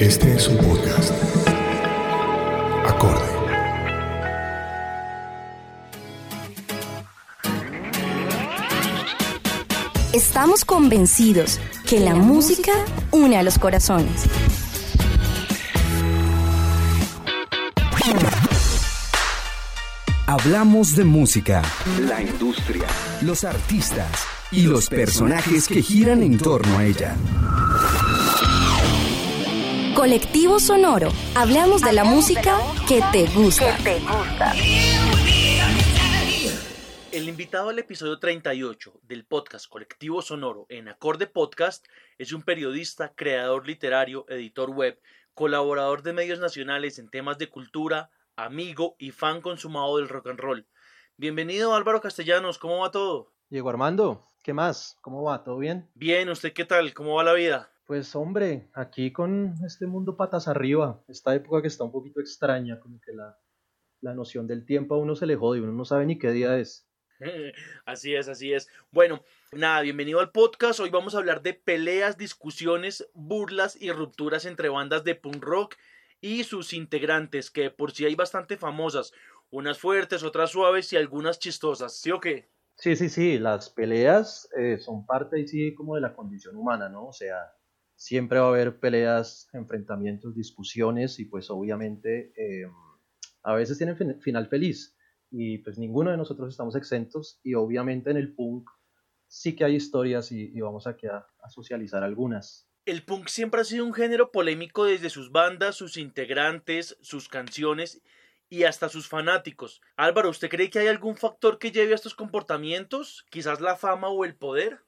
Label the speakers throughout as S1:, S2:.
S1: Este es un podcast. Acorde.
S2: Estamos convencidos que la música une a los corazones.
S3: Hablamos de música, la industria, los artistas y los personajes que giran en torno a ella.
S2: Colectivo Sonoro. Hablamos de la música que te gusta.
S4: El invitado al episodio 38 del podcast Colectivo Sonoro en Acorde Podcast es un periodista, creador literario, editor web, colaborador de medios nacionales en temas de cultura, amigo y fan consumado del rock and roll. Bienvenido Álvaro Castellanos, ¿cómo va todo?
S5: Diego Armando, ¿qué más? ¿Cómo va? ¿Todo bien?
S4: Bien, ¿usted qué tal? ¿Cómo va la vida?
S5: Pues hombre, aquí con este mundo patas arriba, esta época que está un poquito extraña, como que la, la noción del tiempo a uno se le jode, uno no sabe ni qué día es.
S4: Así es, así es. Bueno, nada, bienvenido al podcast. Hoy vamos a hablar de peleas, discusiones, burlas y rupturas entre bandas de punk rock y sus integrantes, que por sí hay bastante famosas, unas fuertes, otras suaves y algunas chistosas, ¿sí o qué?
S5: Sí, sí, sí, las peleas eh, son parte y sí como de la condición humana, ¿no? O sea, siempre va a haber peleas, enfrentamientos, discusiones y pues obviamente eh, a veces tienen final feliz y pues ninguno de nosotros estamos exentos y obviamente en el punk sí que hay historias y, vamos a, a, socializar algunas.
S4: El punk siempre ha sido un género polémico desde sus bandas, sus integrantes, sus canciones y hasta sus fanáticos. Álvaro, ¿usted cree que hay algún factor que lleve a estos comportamientos? ¿Quizás la fama o el poder?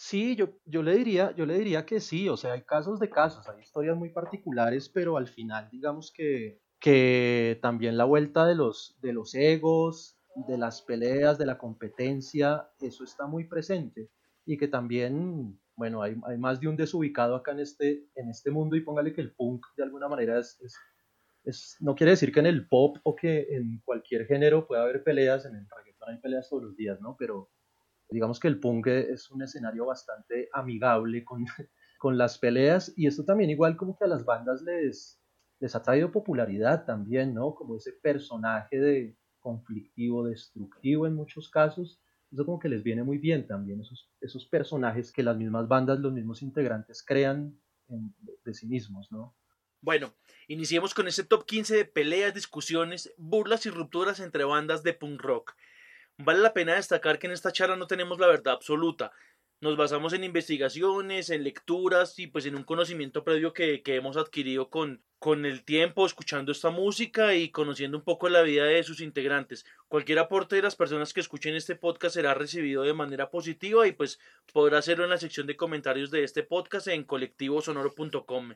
S5: Sí, yo, yo, le diría, yo le diría que sí, o sea, hay casos de casos, hay historias muy particulares, pero al final digamos que que también la vuelta de los, de los egos, de las peleas, de la competencia, eso está muy presente y que también, bueno, hay, hay, más de un desubicado acá en este, en este mundo y póngale que el punk de alguna manera es, es, no quiere decir que en el pop o que en cualquier género pueda haber peleas, en el reggaetón hay peleas todos los días, ¿no? Pero digamos que el punk es un escenario bastante amigable con, con las peleas y esto también igual como que a las bandas les, les ha traído popularidad también, ¿no? Como ese personaje de conflictivo, destructivo en muchos casos. Eso como que les viene muy bien también, esos, esos personajes que las mismas bandas, los mismos integrantes crean de, sí mismos, ¿no?
S4: Bueno, iniciemos con ese top 15 de peleas, discusiones, burlas y rupturas entre bandas de punk rock. Vale la pena destacar que en esta charla no tenemos la verdad absoluta, nos basamos en investigaciones, en lecturas y pues en un conocimiento previo que, hemos adquirido con, con el tiempo, escuchando esta música y conociendo un poco la vida de sus integrantes. Cualquier aporte de las personas que escuchen este podcast será recibido de manera positiva y pues podrá hacerlo en la sección de comentarios de este podcast en colectivosonoro.com.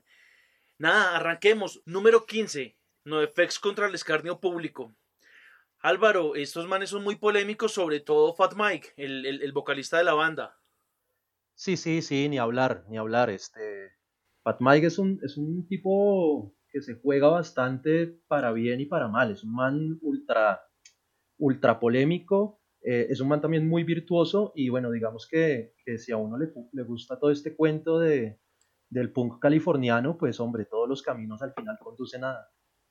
S4: Nada, arranquemos. Número 15. NoFX contra el escarnio público. Álvaro, estos manes son muy polémicos, sobre todo Fat Mike, el vocalista de la banda.
S5: Sí, sí, sí, ni hablar, ni hablar. Este, Pat Mike es un, es un tipo que se juega bastante para bien y para mal. Es un man ultra, ultra polémico. Eh, es un man también muy virtuoso y bueno, digamos que, que si a uno le, le, gusta todo este cuento de, del punk californiano, pues hombre, todos los caminos al final conducen a,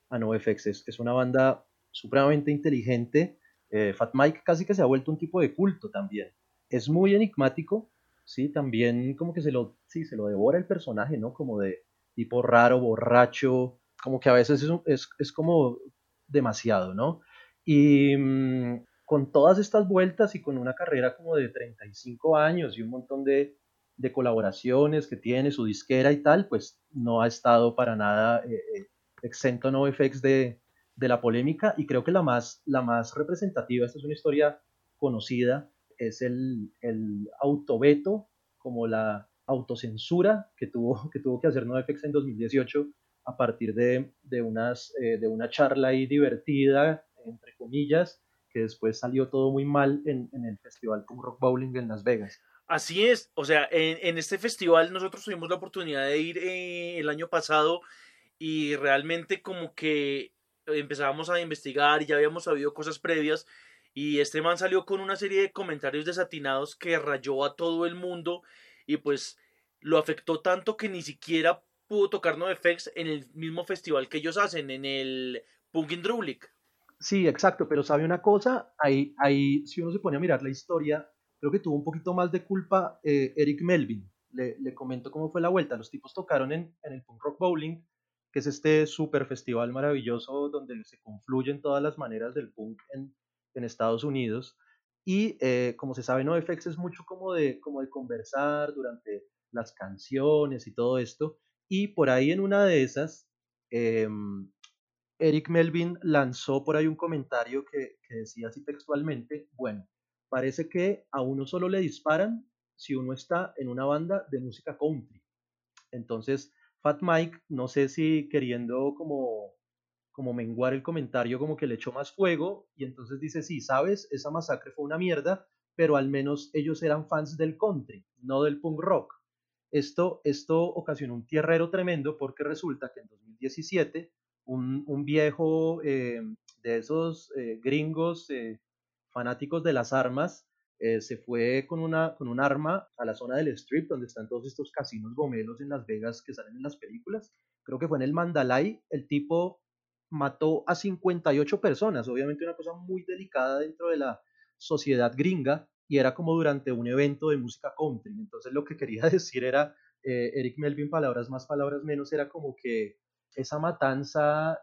S5: a NoFX. Es, es una banda supremamente inteligente. Eh, Fat Mike casi que se ha vuelto un tipo de culto también. Es muy enigmático, ¿sí? También como que se lo, se lo devora el personaje, ¿no? Como de tipo raro, borracho, como que a veces es, es, como demasiado, ¿no? Y mm, con todas estas vueltas y con una carrera como de 35 años y un montón de, colaboraciones que tiene, su disquera y tal, pues no ha estado para nada eh, eh, exento no de, de la polémica y creo que la más, la más representativa, esta es una historia conocida, es el, el autoveto, como la autocensura que tuvo que, tuvo que hacer NoFX en 2018 a partir de, de, unas, eh, de una charla ahí divertida, entre comillas, que después salió todo muy mal en, en el Festival Punk Rock Bowling en Las Vegas.
S4: Así es, o sea, en, en este festival nosotros tuvimos la oportunidad de ir eh, el año pasado y realmente como que empezábamos a investigar y ya habíamos sabido cosas previas y este man salió con una serie de comentarios desatinados que rayó a todo el mundo y pues lo afectó tanto que ni siquiera pudo tocar NoFX en el mismo festival que ellos hacen, en el Punkin Drublic.
S5: Sí, exacto, pero sabe una cosa, ahí, ahí si uno se pone a mirar la historia, creo que tuvo un poquito más de culpa eh, Eric Melvin. Le, le, comento cómo fue la vuelta. Los tipos tocaron en, en el Punk Rock Bowling, que es este super festival maravilloso donde se confluyen todas las maneras del punk en, Estados Unidos. Y eh, como se sabe, NoFX es mucho como de, como de conversar durante las canciones y todo esto. Y por ahí en una de esas, eh, Eric Melvin lanzó por ahí un comentario que, que decía así textualmente, bueno, parece que a uno solo le disparan si uno está en una banda de música country. Entonces, Fat Mike, no sé si queriendo como, como menguar el comentario, como que le echó más fuego, y entonces dice, sí, sabes, esa masacre fue una mierda, pero al menos ellos eran fans del country, no del punk rock. Esto, esto ocasionó un tierrero tremendo porque resulta que en 2017 un, un viejo eh, de esos eh, gringos eh, fanáticos de las armas eh, se fue con, una, con un arma a la zona del strip donde están todos estos casinos gomelos en Las Vegas que salen en las películas. Creo que fue en el Mandalay. El tipo mató a 58 personas, obviamente una cosa muy delicada dentro de la sociedad gringa y era como durante un evento de música country. Entonces lo que quería decir era, eh, Eric Melvin, palabras más, palabras menos, era como que esa matanza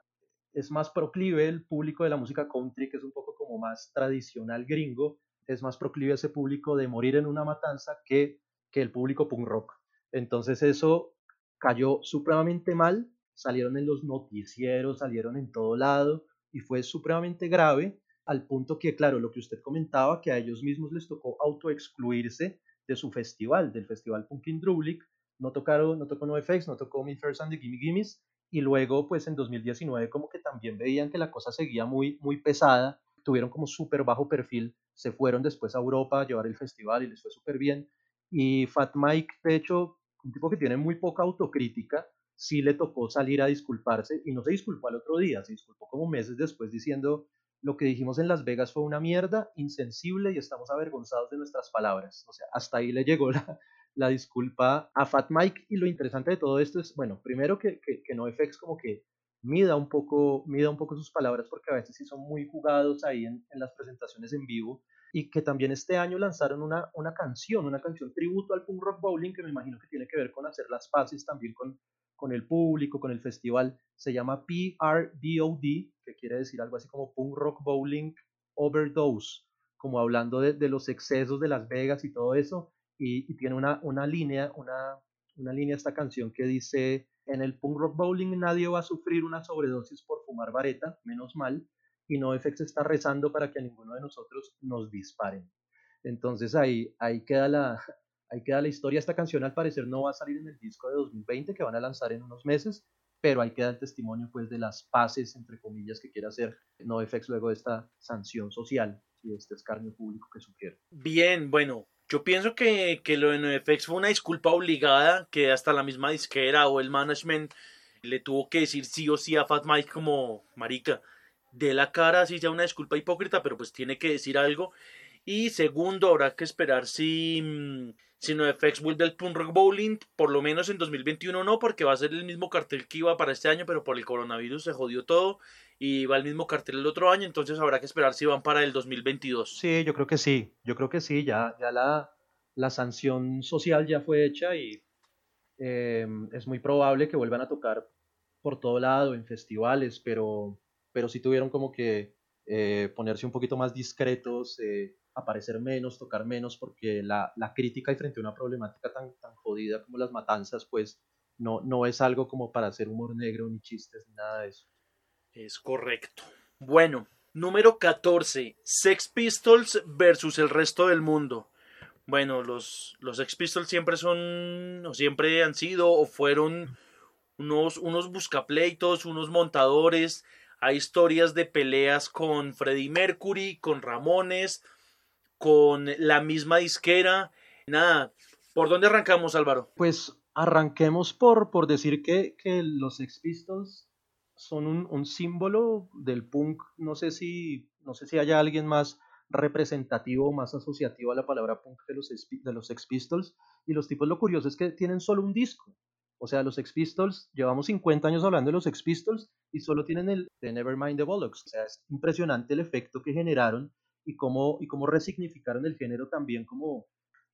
S5: es más proclive el público de la música country, que es un poco como más tradicional gringo, es más proclive a ese público de morir en una matanza que, que el público punk rock. Entonces eso cayó supremamente mal, salieron en los noticieros, salieron en todo lado y fue supremamente grave al punto que, claro, lo que usted comentaba, que a ellos mismos les tocó autoexcluirse de su festival, del festival Punkin Drublic, no tocaron, no tocó NoFX, no tocó Me First and the Gimme Gimmes, y luego pues en 2019 como que también veían que la cosa seguía muy, muy pesada, tuvieron como súper bajo perfil se fueron después a Europa a llevar el festival y les fue súper bien. Y Fat Mike, de hecho, un tipo que tiene muy poca autocrítica, sí le tocó salir a disculparse y no se disculpó al otro día, se disculpó como meses después diciendo lo que dijimos en Las Vegas fue una mierda, insensible y estamos avergonzados de nuestras palabras. O sea, hasta ahí le llegó la, la disculpa a Fat Mike y lo interesante de todo esto es, bueno, primero que, que, que NoFX como que mida un poco, mida un poco sus palabras porque a veces sí son muy jugados ahí en, en las presentaciones en vivo y que también este año lanzaron una, una canción, una canción tributo al punk rock bowling que me imagino que tiene que ver con hacer las paces también con, con el público, con el festival. Se llama PRBOD, que quiere decir algo así como punk rock bowling overdose, como hablando de, de los excesos de Las Vegas y todo eso. Y, y tiene una, una línea, una, una línea esta canción que dice en el punk rock bowling nadie va a sufrir una sobredosis por fumar vareta, menos mal, y NoFX está rezando para que a ninguno de nosotros nos disparen. Entonces ahí, ahí, queda la, ahí queda la historia. Esta canción al parecer no va a salir en el disco de 2020 que van a lanzar en unos meses, pero ahí queda el testimonio pues de las paces, entre comillas, que quiere hacer NoFX luego de esta sanción social y este escarnio público que sugiere.
S4: Bien, bueno, yo pienso que, que lo de NoFX fue una disculpa obligada, que hasta la misma disquera o el management le tuvo que decir sí o sí a Fat Mike como marica, de la cara, así sea una disculpa hipócrita, pero pues tiene que decir algo. Y segundo, habrá que esperar si, mm, si NoFX vuelve al Punk Rock Bowling, por lo menos en 2021 no, porque va a ser el mismo cartel que iba para este año, pero por el coronavirus se jodió todo y va el mismo cartel el otro año, entonces habrá que esperar si van para el 2022.
S5: Sí, yo creo que sí, yo creo que sí, ya, ya la, la sanción social ya fue hecha y eh, es muy probable que vuelvan a tocar por todo lado en festivales, pero, pero sí tuvieron como que eh, ponerse un poquito más discretos, eh, aparecer menos, tocar menos, porque la, la, crítica y frente a una problemática tan, tan jodida como las matanzas, pues no, no es algo como para hacer humor negro, ni chistes, ni nada de eso.
S4: Es correcto. Bueno, Número 14. Sex Pistols versus el resto del mundo. Bueno, los, los Sex Pistols siempre son, o siempre han sido, o fueron unos, unos buscapleitos, unos montadores. Hay historias de peleas con Freddie Mercury, con Ramones, con la misma disquera. Nada, ¿por dónde arrancamos, Álvaro?
S5: Pues arranquemos por, por decir que, que los Sex Pistols son un, símbolo del punk. No sé si, no sé si haya alguien más representativo, más asociativo a la palabra punk de los, de los Sex Pistols. Y los tipos lo curioso es que tienen solo un disco. O sea, los Sex Pistols, llevamos 50 años hablando de los Sex Pistols y solo tienen el de Nevermind the Bollocks. O sea, es impresionante el efecto que generaron y cómo, y cómo resignificaron el género también como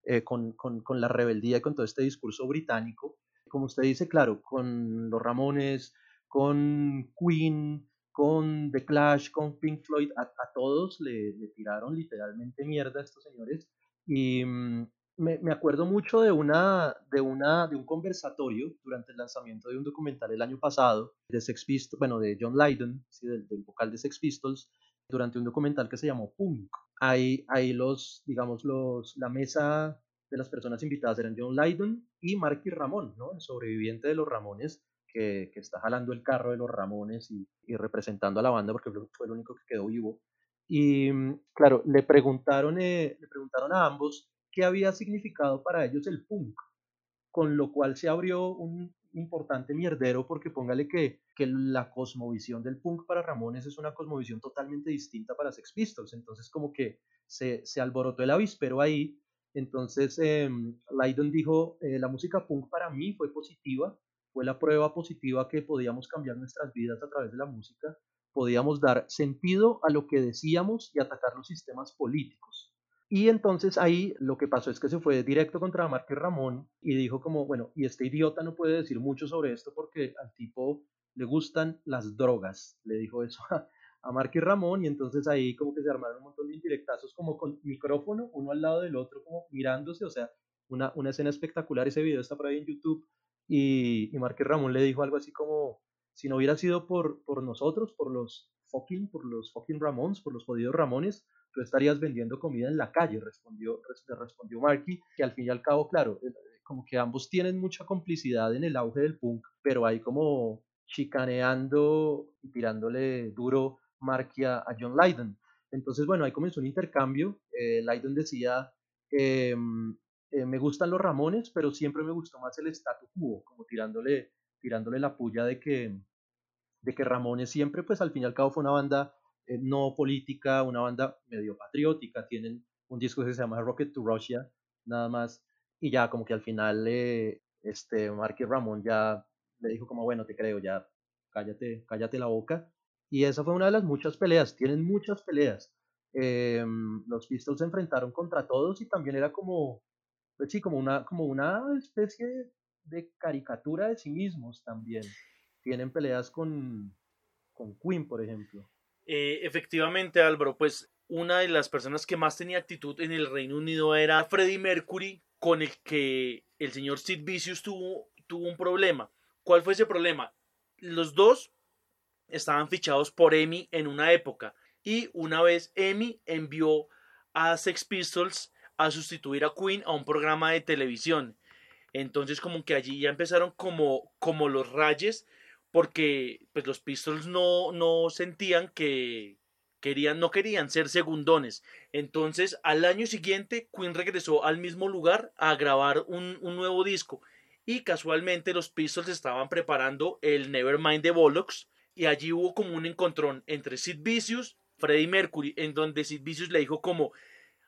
S5: eh, con, con, con, la rebeldía y con todo este discurso británico. Como usted dice, claro, con los Ramones, con Queen, con The Clash, con Pink Floyd, a, todos le, tiraron literalmente mierda a estos señores. Y mm, me, acuerdo mucho de, una, de, una, de un conversatorio durante el lanzamiento de un documental el año pasado de Sex Pistols, bueno, de John Lydon, del, vocal de Sex Pistols, durante un documental que se llamó Punk. Ahí, ahí los, digamos, los, la mesa de las personas invitadas eran John Lydon y Marky Ramón, ¿no? el sobreviviente de los Ramones, que, está jalando el carro de los Ramones y, representando a la banda porque fue el único que quedó vivo. Y mm, claro, le preguntaron, eh, le preguntaron a ambos qué había significado para ellos el punk, con lo cual se abrió un importante mierdero porque póngale que, que la cosmovisión del punk para Ramones es una cosmovisión totalmente distinta para Sex Pistols, entonces como que se, alborotó el avispero ahí, entonces eh, Lydon dijo, eh, la música punk para mí fue positiva, fue la prueba positiva que podíamos cambiar nuestras vidas a través de la música, podíamos dar sentido a lo que decíamos y atacar los sistemas políticos. Y entonces ahí lo que pasó es que se fue directo contra Márquez Ramón y dijo como, bueno, y este idiota no puede decir mucho sobre esto porque al tipo le gustan las drogas, le dijo eso a, a Ramón y entonces ahí como que se armaron un montón de indirectazos como con micrófono, uno al lado del otro, como mirándose, o sea, una, una escena espectacular, ese video está por ahí en YouTube y, y Ramón le dijo algo así como, si no hubiera sido por, por nosotros, por los fucking, por los fucking Ramones, por los jodidos Ramones, tú estarías vendiendo comida en la calle, respondió, respondió Marky, que al fin y al cabo, claro, eh, como que ambos tienen mucha complicidad en el auge del punk, pero hay como chicaneando y tirándole duro Marky a, John Lydon. Entonces, bueno, ahí comenzó un intercambio. Eh, Lydon decía, eh, eh, me gustan los Ramones, pero siempre me gustó más el statu quo, como tirándole, tirándole la puya de que, de que Ramones siempre, pues al fin y al cabo fue una banda eh, no política, una banda medio patriótica, tienen un disco que se llama Rocket to Russia, nada más, y ya como que al final eh, este Marky Ramón ya le dijo como, bueno, te creo, ya cállate, cállate la boca, y esa fue una de las muchas peleas, tienen muchas peleas. Em, los Pistols se enfrentaron contra todos y también era como, pues sí, como una, como una especie de caricatura de sí mismos también. Tienen peleas con, con Queen, por ejemplo.
S4: Eh, efectivamente, Álvaro, pues una de las personas que más tenía actitud en el Reino Unido era Freddie Mercury, con el que el señor Sid Vicious tuvo, tuvo un problema. ¿Cuál fue ese problema? Los dos estaban fichados por EMI en una época y una vez EMI envió a Sex Pistols a sustituir a Queen a un programa de televisión. Entonces como que allí ya empezaron como, como los rayes porque pues los Pistols no, no sentían que querían, no querían ser segundones. Entonces al año siguiente Queen regresó al mismo lugar a grabar un, un nuevo disco y casualmente los Pistols estaban preparando el Nevermind the Bollocks y allí hubo como un encontrón entre Sid Vicious, Freddie Mercury, en donde Sid Vicious le dijo como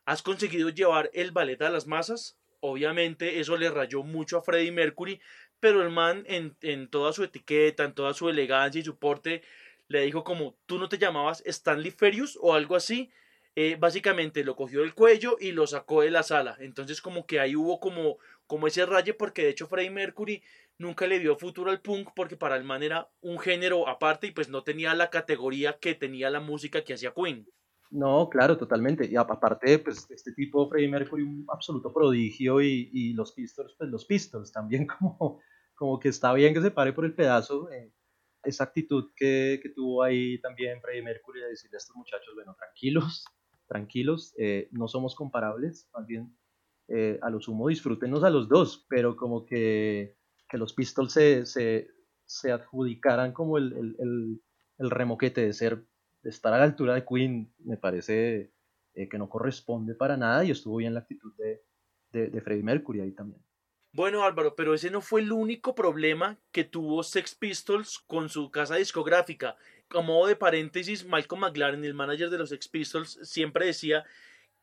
S4: ¿Has conseguido llevar el ballet a las masas? Obviamente eso le rayó mucho a Freddie Mercury, pero el man en, en toda su etiqueta, en toda su elegancia y su porte, le dijo como tú no te llamabas Stanley Ferius o algo así. Eh, básicamente lo cogió del cuello y lo sacó de la sala. Entonces como que ahí hubo como, como ese raye porque de hecho Freddie Mercury nunca le dio futuro al punk porque para el man era un género aparte y pues no tenía la categoría que tenía la música que hacía Queen.
S5: No, claro, totalmente. Y aparte, pues este tipo, Freddie Mercury, un absoluto prodigio y, los Pistols, pues los Pistols también como, como que está bien que se pare por el pedazo. Eh, esa actitud que, que, tuvo ahí también Freddie Mercury de decirle a estos muchachos, bueno, tranquilos, tranquilos, eh, no somos comparables, más bien eh, a lo sumo disfrútenos a los dos, pero como que, que los Pistols se, se, se adjudicaran como el, el, el, el, remoquete de ser, estar a la altura de Queen, me parece eh, que no corresponde para nada y estuvo bien la actitud de, Freddie Mercury ahí también.
S4: Bueno, Álvaro, pero ese no fue el único problema que tuvo Sex Pistols con su casa discográfica. Como de paréntesis, Malcolm McLaren, el manager de los Sex Pistols, siempre decía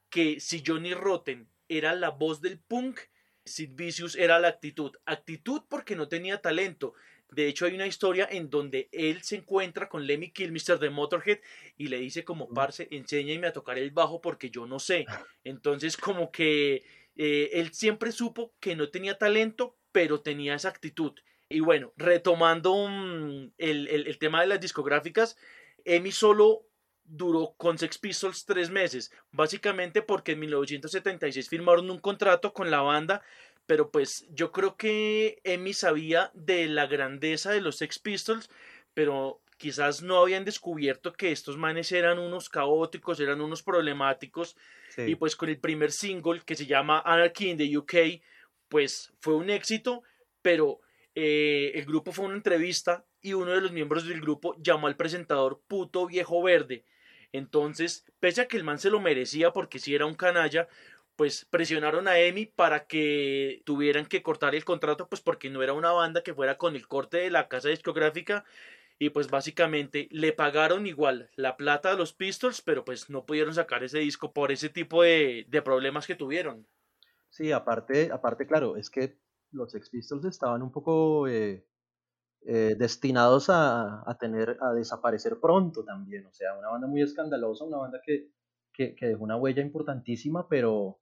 S4: que si Johnny Rotten era la voz del punk, Sid Vicious era la actitud. Actitud porque no tenía talento. De hecho, hay una historia en donde él se encuentra con Lemmy Kilmister de Motorhead y le dice como, parce, enséñame a tocar el bajo porque yo no sé. Entonces, como que eh, él siempre supo que no tenía talento, pero tenía esa actitud. Y bueno, retomando um, el, el, el, tema de las discográficas, Emi solo duró con Sex Pistols tres meses, básicamente porque en 1976 firmaron un contrato con la banda, pero pues yo creo que Emi sabía de la grandeza de los Sex Pistols, pero quizás no habían descubierto que estos manes eran unos caóticos, eran unos problemáticos, sí. y pues con el primer single que se llama Anarchy in the UK, pues fue un éxito, pero eh, el grupo fue una entrevista y uno de los miembros del grupo llamó al presentador puto viejo verde. Entonces, pese a que el man se lo merecía porque si sí era un canalla, pues presionaron a Emi para que tuvieran que cortar el contrato, pues porque no era una banda que fuera con el corte de la casa discográfica y pues básicamente le pagaron igual la plata a los Pistols, pero pues no pudieron sacar ese disco por ese tipo de, de problemas que tuvieron.
S5: Sí, aparte, aparte, claro, es que los Sex Pistols estaban un poco eh, eh, destinados a, a, tener, a desaparecer pronto también, o sea, una banda muy escandalosa, una banda que, que, que dejó una huella importantísima, pero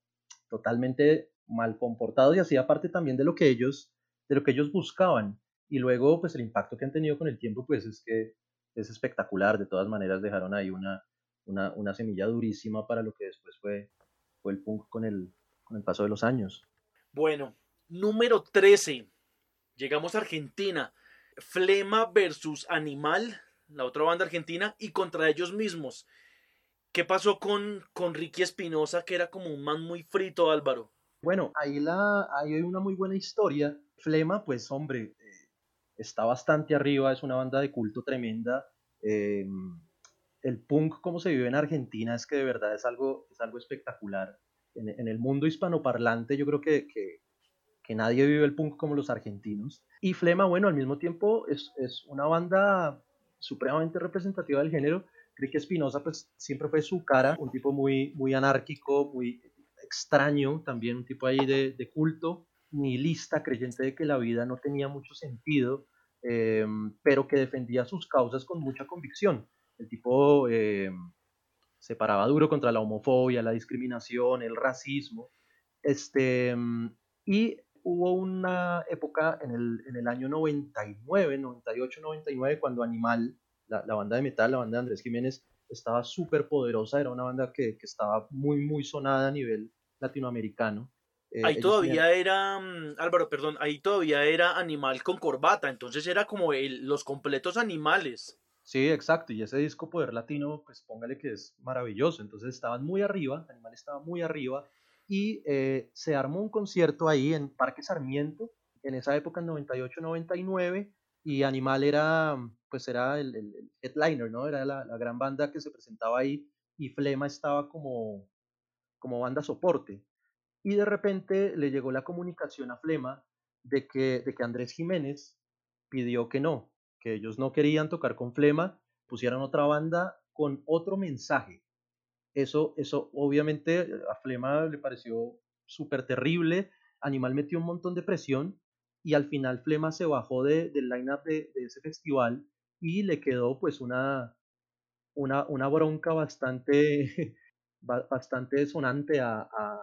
S5: totalmente mal comportados y así aparte también de lo que ellos, de lo que ellos buscaban. Y luego pues el impacto que han tenido con el tiempo pues es que es espectacular. De todas maneras dejaron ahí una, una, una semilla durísima para lo que después fue, fue el punk con el, con el paso de los años.
S4: Bueno número 13 llegamos a Argentina. Flema versus Animal la otra banda argentina y contra ellos mismos ¿Qué pasó con, con Ricky Espinosa, que era como un man muy frito, Álvaro?
S5: Bueno, ahí, la, hay una muy buena historia. Flema, pues hombre, está bastante arriba, es una banda de culto tremenda. Eh, el punk como se vive en Argentina es que de verdad es algo, es algo espectacular. En, en el mundo hispanoparlante yo creo que, que, que, nadie vive el punk como los argentinos. Y Flema, bueno, al mismo tiempo es, es una banda supremamente representativa del género. Ricky Espinosa pues siempre fue su cara, un tipo muy, muy anárquico, muy extraño, también un tipo ahí de, de culto, nihilista, creyente de que la vida no tenía mucho sentido, eh, pero que defendía sus causas con mucha convicción. El tipo eh, se paraba duro contra la homofobia, la discriminación, el racismo. Este, y hubo una época en el, en el año 99, 98, 99, cuando Animal, la, la, banda de metal, la banda de Andrés Jiménez, estaba súper poderosa, era una banda que, que estaba muy, muy sonada a nivel latinoamericano.
S4: Eh, ahí todavía tenían... era, um, Álvaro, perdón, ahí todavía era animal con corbata, entonces era como el, los completos animales.
S5: Sí, exacto, y ese disco Poder Latino, pues póngale que es maravilloso, entonces estaban muy arriba, Animal estaba muy arriba, y eh, se armó un concierto ahí en Parque Sarmiento, en esa época, en 98-99, y Animal era, pues era el, el, el headliner, ¿no? Era la, la, gran banda que se presentaba ahí, y Flema estaba como, como banda soporte y de repente le llegó la comunicación a Flema de que, de que Andrés Jiménez pidió que no, que ellos no querían tocar con Flema, pusieran otra banda con otro mensaje. Eso, eso obviamente a Flema le pareció súper terrible, Animal metió un montón de presión y al final Flema se bajó de, del line-up de, ese festival y le quedó pues una, una, una bronca bastante, bastante sonante a, a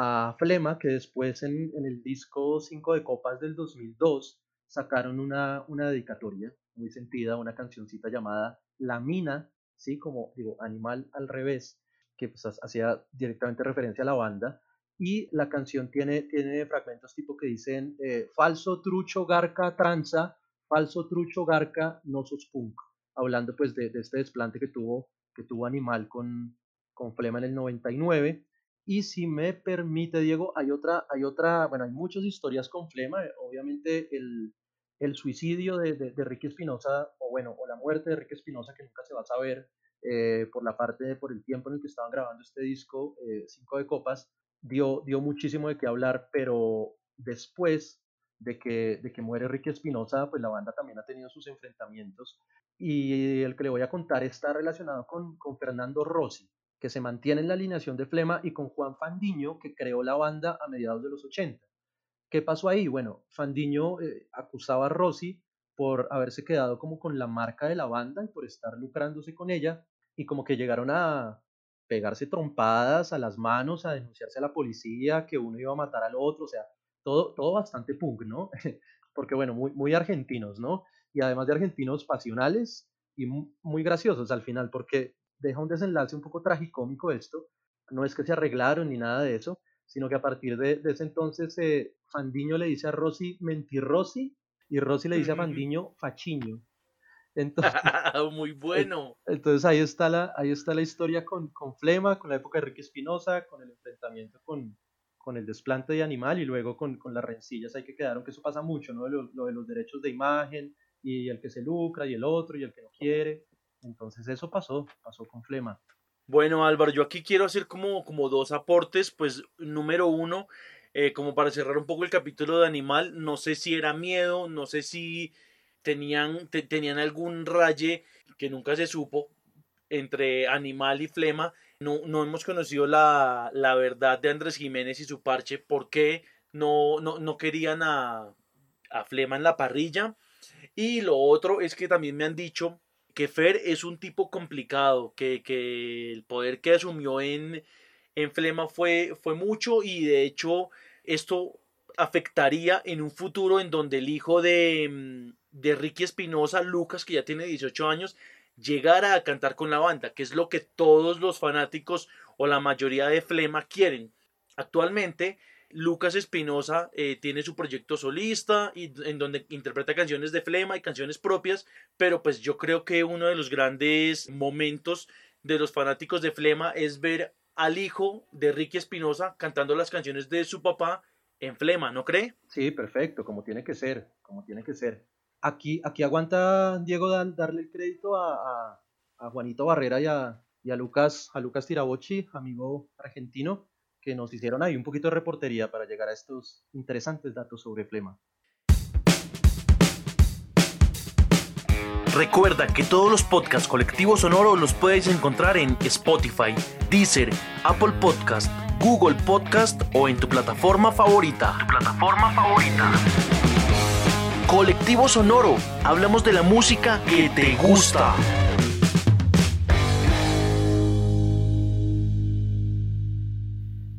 S5: a Flema, que después en, en, el disco 5 de Copas del 2002 sacaron una, una dedicatoria muy sentida, una cancioncita llamada La Mina, ¿sí? como digo, animal al revés, que pues, hacía directamente referencia a la banda. Y la canción tiene, tiene fragmentos tipo que dicen eh, falso, trucho, garca, tranza, falso trucho garca, no sos punk, hablando pues de, este desplante que tuvo, que tuvo Animal con, con Flema en el 99. Y si me permite, Diego, hay otra, hay otra, bueno, hay muchas historias con Flema, obviamente el, el suicidio de, de, Ricky Espinosa, o bueno, o la muerte de Ricky Espinosa, que nunca se va a saber eh, por la parte, por el tiempo en el que estaban grabando este disco, eh, Cinco de Copas, dio, dio muchísimo de qué hablar, pero después de que, de que muere Ricky Espinosa, pues la banda también ha tenido sus enfrentamientos. Y el que le voy a contar está relacionado con, con Fernando Rossi, que se mantiene en la alineación de Flema, y con Juan Fandiño, que creó la banda a mediados de los 80. ¿Qué pasó ahí? Bueno, Fandiño eh, acusaba a Rossi por haberse quedado como con la marca de la banda y por estar lucrándose con ella, y como que llegaron a pegarse trompadas a las manos, a denunciarse a la policía, que uno iba a matar al otro, o sea, todo, todo bastante punk, ¿no? Porque bueno, muy, muy argentinos, ¿no? Y además de argentinos pasionales y muy graciosos al final, porque deja un desenlace un poco tragicómico esto, no es que se arreglaron ni nada de eso, sino que a partir de, ese entonces eh, Fandiño le dice a Rossi mentirrossi y Rossi le dice a Fandiño fachiño.
S4: Entonces, Muy bueno.
S5: Entonces ahí está la, ahí está la historia con, con Flema, con la época de Ricky Espinosa, con el enfrentamiento con, con el desplante de animal y luego con, con las rencillas hay que quedaron, que eso pasa mucho, ¿no? Lo, lo, de los derechos de imagen y el que se lucra y el otro y el que no quiere. Entonces eso pasó, pasó con Flema.
S4: Bueno, Álvaro, yo aquí quiero hacer como, como dos aportes. Pues número uno, eh, como para cerrar un poco el capítulo de Animal, no sé si era miedo, no sé si tenían, tenían algún raye que nunca se supo entre Animal y Flema no, no hemos conocido la, la, verdad de Andrés Jiménez y su parche, por qué no, no, no querían a, a Flema en la parrilla. Y lo otro es que también me han dicho que Fer es un tipo complicado, que, que el poder que asumió en, en Flema fue, fue mucho y de hecho esto afectaría en un futuro en donde el hijo de, de Ricky Espinosa, Lucas, que ya tiene 18 años, llegara a cantar con la banda, que es lo que todos los fanáticos o la mayoría de Flema quieren. Actualmente, Lucas Espinosa eh, tiene su proyecto solista y, en donde interpreta canciones de Flema y canciones propias, pero pues yo creo que uno de los grandes momentos de los fanáticos de Flema es ver al hijo de Ricky Espinosa cantando las canciones de su papá en Flema, ¿no cree?
S5: Sí, perfecto, como tiene que ser, como tiene que ser aquí, aquí aguanta Diego darle el crédito a, Juanito Barrera y a, Lucas, a Lucas Tirabochi, amigo argentino, que nos hicieron ahí un poquito de reportería para llegar a estos interesantes datos sobre Flema.
S4: Recuerda que todos los podcasts colectivos sonoro los puedes encontrar en Spotify, Deezer, Apple Podcast, Google Podcast o en tu plataforma favorita. Tu plataforma favorita. Colectivo Sonoro, hablamos de la música que te gusta.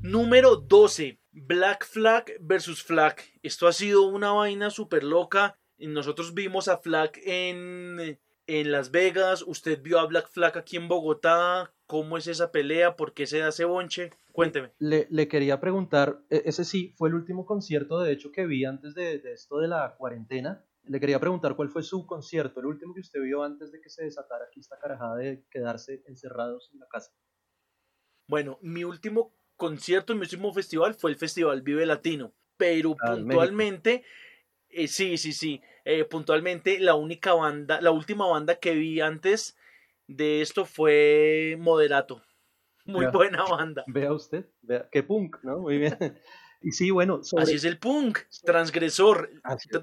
S4: Número 12. Black Flag versus Flag. Esto ha sido una vaina súper loca. Nosotros vimos a Flag en, en Las Vegas. Usted vio a Black Flag aquí en Bogotá. ¿Cómo es esa pelea? ¿Por qué se hace bonche? Cuénteme.
S5: Le, quería preguntar, e, ese sí fue el último concierto, de hecho, que vi antes de, esto de la cuarentena. Le quería preguntar cuál fue su concierto, el último que usted vio antes de que se desatara aquí esta carajada de quedarse encerrados en la casa.
S4: Bueno, mi último concierto, mi último festival fue el Festival Vive Latino, pero ah, puntualmente, eh, sí, sí, sí, eh, puntualmente la única banda, la última banda que vi antes de esto fue Moderato. Muy buena banda.
S5: Vea usted, vea, qué punk, ¿no? Muy bien. Y sí, bueno.
S4: Así es el punk, transgresor,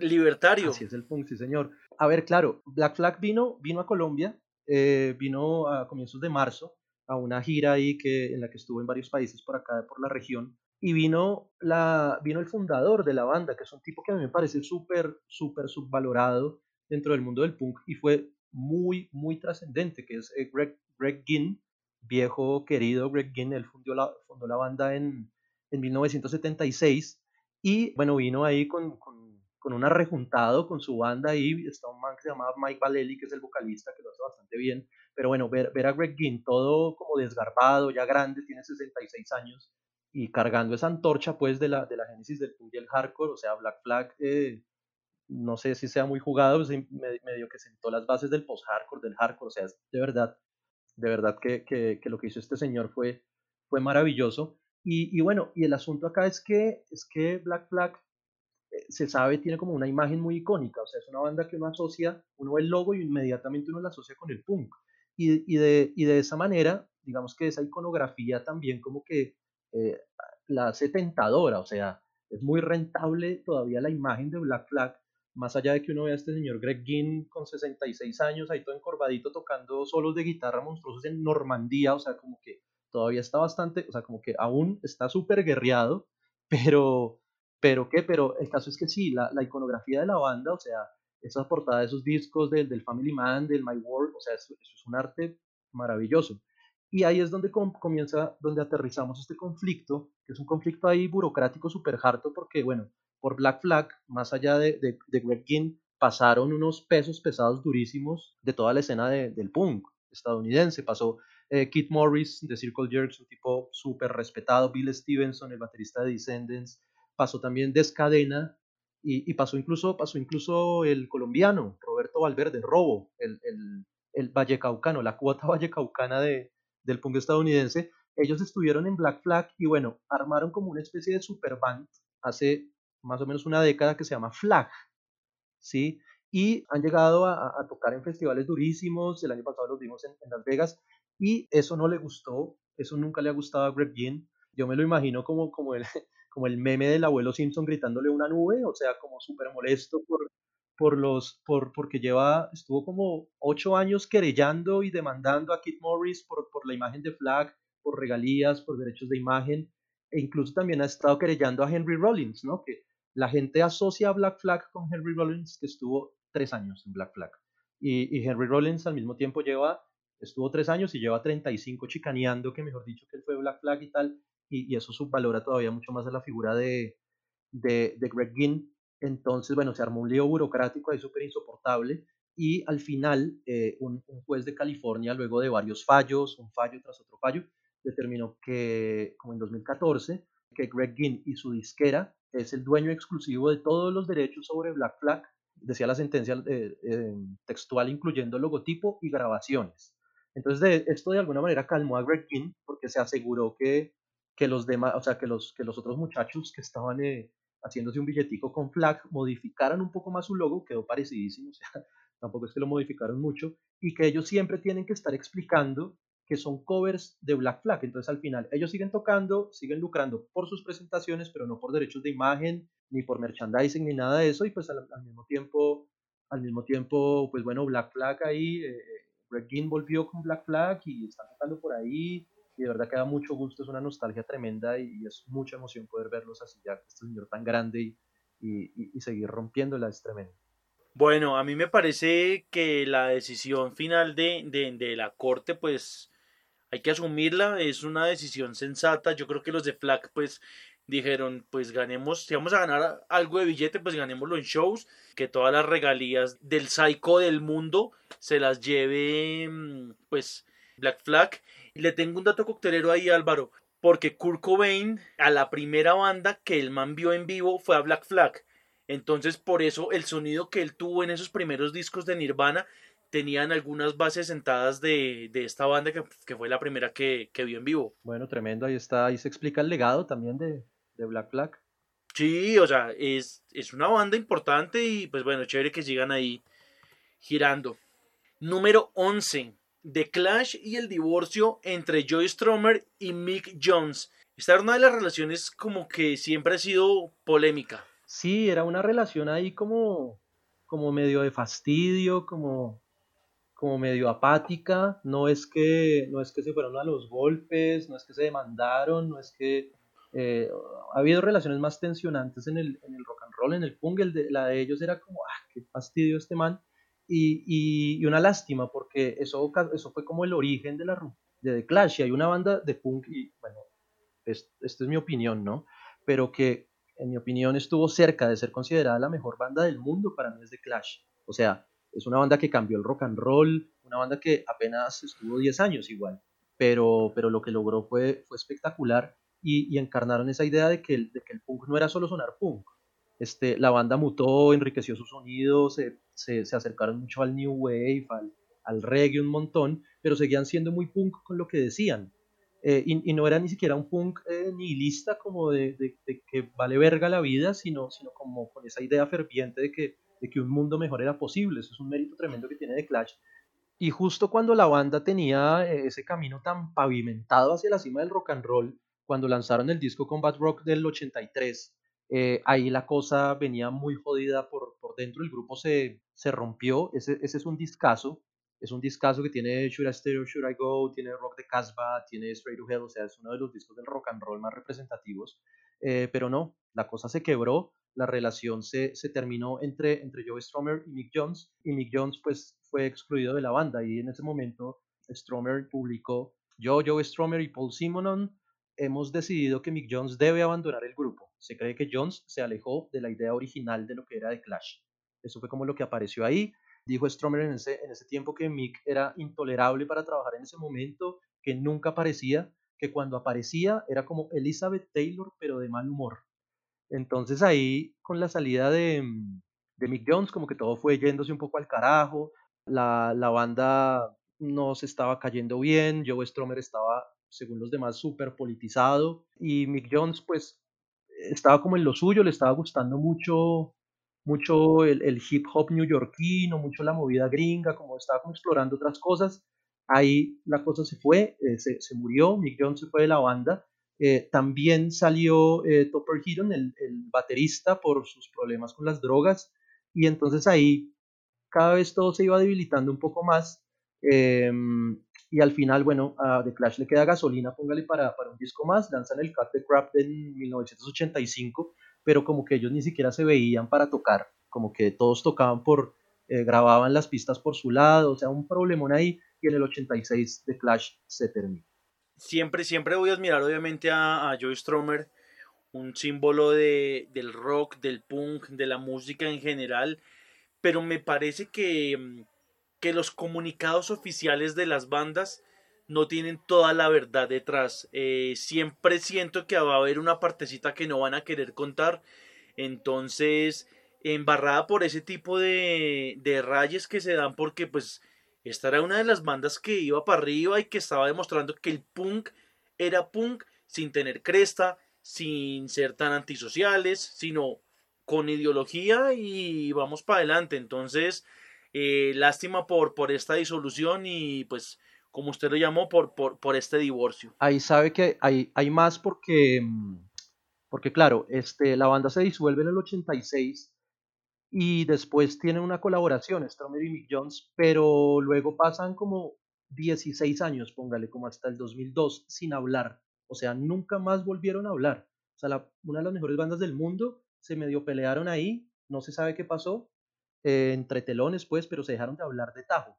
S4: libertario.
S5: Así es el punk, sí, señor. A ver, claro, Black Flag vino, vino a Colombia, eh, vino a comienzos de marzo a una gira ahí que, en la que estuvo en varios países por acá, por la región. Y vino, la, vino el fundador de la banda, que es un tipo que a mí me parece súper, súper subvalorado dentro del mundo del punk y fue muy, muy trascendente, que es eh, Greg, Greg Ginn, viejo querido Greg Ginn, él fundó la, fundó la banda en, en 1976 y bueno, vino ahí con, con, con una rejuntado con su banda y está un man que se llama Mike Valelli, que es el vocalista, que lo hace bastante bien, pero bueno, ver, ver a Greg Ginn todo como desgarbado, ya grande, tiene 66 años y cargando esa antorcha pues de la, de la génesis del punk y el hardcore, o sea, Black Flag eh, no sé si sea muy jugado, pues, medio que sentó las bases del post-hardcore, del hardcore, o sea, de verdad, de verdad que, que, lo que hizo este señor fue, fue maravilloso. Y, y, bueno, y el asunto acá es que, es que Black Flag eh, se sabe, tiene como una imagen muy icónica, o sea, es una banda que uno asocia, uno ve el logo y inmediatamente uno la asocia con el punk. Y, y, de, y de esa manera, digamos que esa iconografía también como que eh, la hace tentadora, o sea, es muy rentable todavía la imagen de Black Flag, más allá de que uno vea a este señor Greg Ginn con 66 años, ahí todo encorvadito tocando solos de guitarra monstruosos en Normandía, o sea, como que todavía está bastante, o sea, como que aún está súper guerreado, pero, pero qué, pero el caso es que sí, la, iconografía de la banda, o sea, esa portada de esos discos del, del Family Man, del My World, o sea, eso, eso es un arte maravilloso. Y ahí es donde comienza, donde aterrizamos este conflicto, que es un conflicto ahí burocrático súper harto, porque, bueno, por Black Flag, más allá de, de, de Greg Ginn, pasaron unos pesos pesados durísimos de toda la escena del punk estadounidense. Pasó eh, Keith Morris de Circle Jerks, un tipo súper respetado, Bill Stevenson, el baterista de Descendants, pasó también Descadena y, y, pasó, incluso, pasó incluso el colombiano Roberto Valverde, Robo, el, el, el vallecaucano, la cuota vallecaucana de, del punk estadounidense. Ellos estuvieron en Black Flag y bueno, armaron como una especie de super band hace más o menos una década que se llama Flag, ¿sí? Y han llegado a, tocar en festivales durísimos, el año pasado los vimos en, Las Vegas, y eso no le gustó, eso nunca le ha gustado a Greg Ginn, yo me lo imagino como, como, el, como el meme del abuelo Simpson gritándole una nube, o sea, como súper molesto por, por los, por, porque lleva, estuvo como ocho años querellando y demandando a Kit Morris por, por la imagen de Flag, por regalías, por derechos de imagen, e incluso también ha estado querellando a Henry Rollins, ¿no? Que la gente asocia a Black Flag con Henry Rollins, que estuvo tres años en Black Flag. Y, Henry Rollins al mismo tiempo lleva, estuvo tres años y lleva 35 chicaneando, que mejor dicho que él fue Black Flag y tal, y, eso subvalora todavía mucho más a la figura de, de, Greg Ginn. Entonces, bueno, se armó un lío burocrático ahí súper insoportable y al final eh, un, un, juez de California, luego de varios fallos, un fallo tras otro fallo, determinó que, como en 2014, que Greg Ginn y su disquera es el dueño exclusivo de todos los derechos sobre Black Flag, decía la sentencia eh, eh, textual, incluyendo logotipo y grabaciones. Entonces, de, esto de alguna manera calmó a Greg King porque se aseguró que, que los demás, o sea, que los, que los otros muchachos que estaban eh, haciéndose un billetico con Flag modificaran un poco más su logo, quedó parecidísimo, o sea, tampoco es que lo modificaron mucho, y que ellos siempre tienen que estar explicando que son covers de Black Flag. Entonces al final ellos siguen tocando, siguen lucrando por sus presentaciones, pero no por derechos de imagen, ni por merchandising, ni nada de eso. Y pues al, mismo tiempo, al mismo tiempo, pues bueno, Black Flag ahí, eh, Greg Ginn volvió con Black Flag y están tocando por ahí. Y de verdad que da mucho gusto, es una nostalgia tremenda y, es mucha emoción poder verlos así ya, este señor tan grande y, y, y seguir rompiéndola, es tremendo.
S4: Bueno, a mí me parece que la decisión final de, de la corte, pues hay que asumirla, es una decisión sensata. Yo creo que los de Flag, pues, dijeron, pues ganemos, si vamos a ganar algo de billete, pues ganémoslo en shows, que todas las regalías del psycho del mundo se las lleve, mm, pues, Black Flag. Le tengo un dato coctelero ahí, Álvaro, porque Kurt Cobain, a la primera banda que el man vio en vivo fue a Black Flag. Entonces, por eso el sonido que él tuvo en esos primeros discos de Nirvana tenían algunas bases sentadas de, esta banda que, fue la primera que, vio en vivo.
S5: Bueno, tremendo, ahí está, ahí se explica el legado también de, Black Flag.
S4: Sí, o sea, es, es una banda importante y pues bueno, chévere que sigan ahí girando. Número 11. The Clash y el divorcio entre Joy Stromer y Mick Jones. Esta era una de las relaciones como que siempre ha sido polémica.
S5: Sí, era una relación ahí como, como medio de fastidio, como, como medio apática, no es que no es que se fueron a los golpes, no es que se demandaron, no es que eh, ha habido relaciones más tensionantes en el, en el, rock and roll, en el punk, el de, la de ellos era como, ah, qué fastidio este man, y, y, una lástima, porque eso, eso fue como el origen de la de The Clash, y hay una banda de punk, y bueno, esta es mi opinión, ¿no? Pero que en mi opinión estuvo cerca de ser considerada la mejor banda del mundo para mí es The Clash, o sea, es una banda que cambió el rock and roll, una banda que apenas estuvo 10 años igual, pero, pero lo que logró fue, fue espectacular y, encarnaron esa idea de que, el, punk no era solo sonar punk, Este, la banda mutó, enriqueció su sonido, se, se, acercaron mucho al New Wave, al, al, reggae un montón, pero seguían siendo muy punk con lo que decían. Eh, y, no era ni siquiera un punk eh, nihilista como de, de, que vale verga la vida, sino, sino como con esa idea ferviente de que, de que un mundo mejor era posible. Eso es un mérito tremendo que tiene The Clash. Y justo cuando la banda tenía eh, ese camino tan pavimentado hacia la cima del rock and roll, cuando lanzaron el disco Combat Rock del 83, eh, ahí la cosa venía muy jodida por, por dentro, el grupo se, se rompió, ese, ese, es un discazo, es un discazo que tiene Should I Stay or Should I Go, tiene Rock de Casbah, tiene Straight to Hell, o sea, es uno de los discos del rock and roll más representativos, eh, pero no, la cosa se quebró, la relación se, se, terminó entre, entre Joe Stromer y Mick Jones, y Mick Jones pues fue excluido de la banda, y en ese momento Stromer publicó, yo, Joe Stromer y Paul Simonon hemos decidido que Mick Jones debe abandonar el grupo. Se cree que Jones se alejó de la idea original de lo que era The Clash. Eso fue como lo que apareció ahí. Dijo Stromer en ese, en ese tiempo que Mick era intolerable para trabajar en ese momento, que nunca aparecía, que cuando aparecía era como Elizabeth Taylor, pero de mal humor. Entonces ahí, con la salida de, de Mick Jones, como que todo fue yéndose un poco al carajo, la, la banda no se estaba cayendo bien, Joe Stromer estaba según los demás, súper politizado. Y Mick Jones, pues, estaba como en lo suyo, le estaba gustando mucho, mucho el, hip hop neoyorquino, mucho la movida gringa, como estaba como explorando otras cosas. Ahí la cosa se fue, eh, se, se, murió, Mick Jones se fue de la banda. Eh, también salió eh, Topper Heron, el, el baterista, por sus problemas con las drogas. Y entonces ahí cada vez todo se iba debilitando un poco más. Em, y al final, bueno, a The Clash le queda gasolina, póngale para, para un disco más, lanzan el Cut the Crap en 1985, pero como que ellos ni siquiera se veían para tocar, como que todos tocaban por, eh, grababan las pistas por su lado, o sea, un problemón ahí, y en el 86 The Clash se termina.
S4: Siempre, siempre voy a admirar obviamente a, Joe Stromer, un símbolo de, del rock, del punk, de la música en general, pero me parece que mm, que los comunicados oficiales de las bandas no tienen toda la verdad detrás. Eh, siempre siento que va a haber una partecita que no van a querer contar. Entonces, embarrada por ese tipo de, de rayes que se dan porque pues esta era una de las bandas que iba para arriba y que estaba demostrando que el punk era punk sin tener cresta, sin ser tan antisociales, sino con ideología y vamos para adelante. Entonces, eh, lástima por, por esta disolución y pues como usted lo llamó, por, por, por este divorcio.
S5: Ahí sabe que hay, hay más porque, mm, porque claro, este, la banda se disuelve en el 86 y después tiene una colaboración, Stromer y Mick Jones, pero luego pasan como 16 años, póngale, como hasta el 2002, sin hablar. O sea, nunca más volvieron a hablar. O sea, una de las mejores bandas del mundo se medio pelearon ahí, no se sabe qué pasó, eh, entre telones, pues, pero se dejaron de hablar de tajo.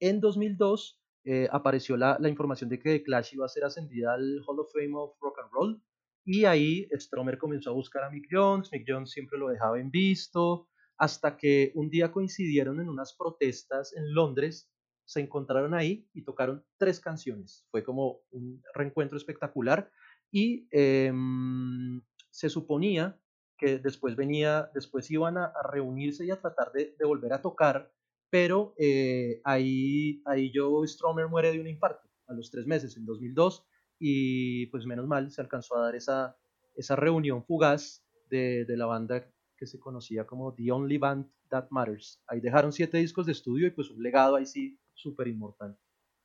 S5: En 2002 eh, apareció la, la, información de que The Clash iba a ser ascendida al Hall of Fame of Rock and Roll, y ahí Stromer comenzó a buscar a Mick Jones, Mick Jones siempre lo dejaba en visto, hasta que un día coincidieron en unas protestas en Londres, se encontraron ahí y tocaron tres canciones. Fue como un reencuentro espectacular y em, se suponía que después venía, después iban a, reunirse y a tratar de, volver a tocar, pero eh, ahí, ahí Joe Stromer muere de un infarto a los tres meses, en 2002, y pues menos mal se alcanzó a dar esa, esa reunión fugaz de, de la banda que se conocía como The Only Band That Matters. Ahí dejaron siete discos de estudio y pues un legado ahí sí súper inmortal.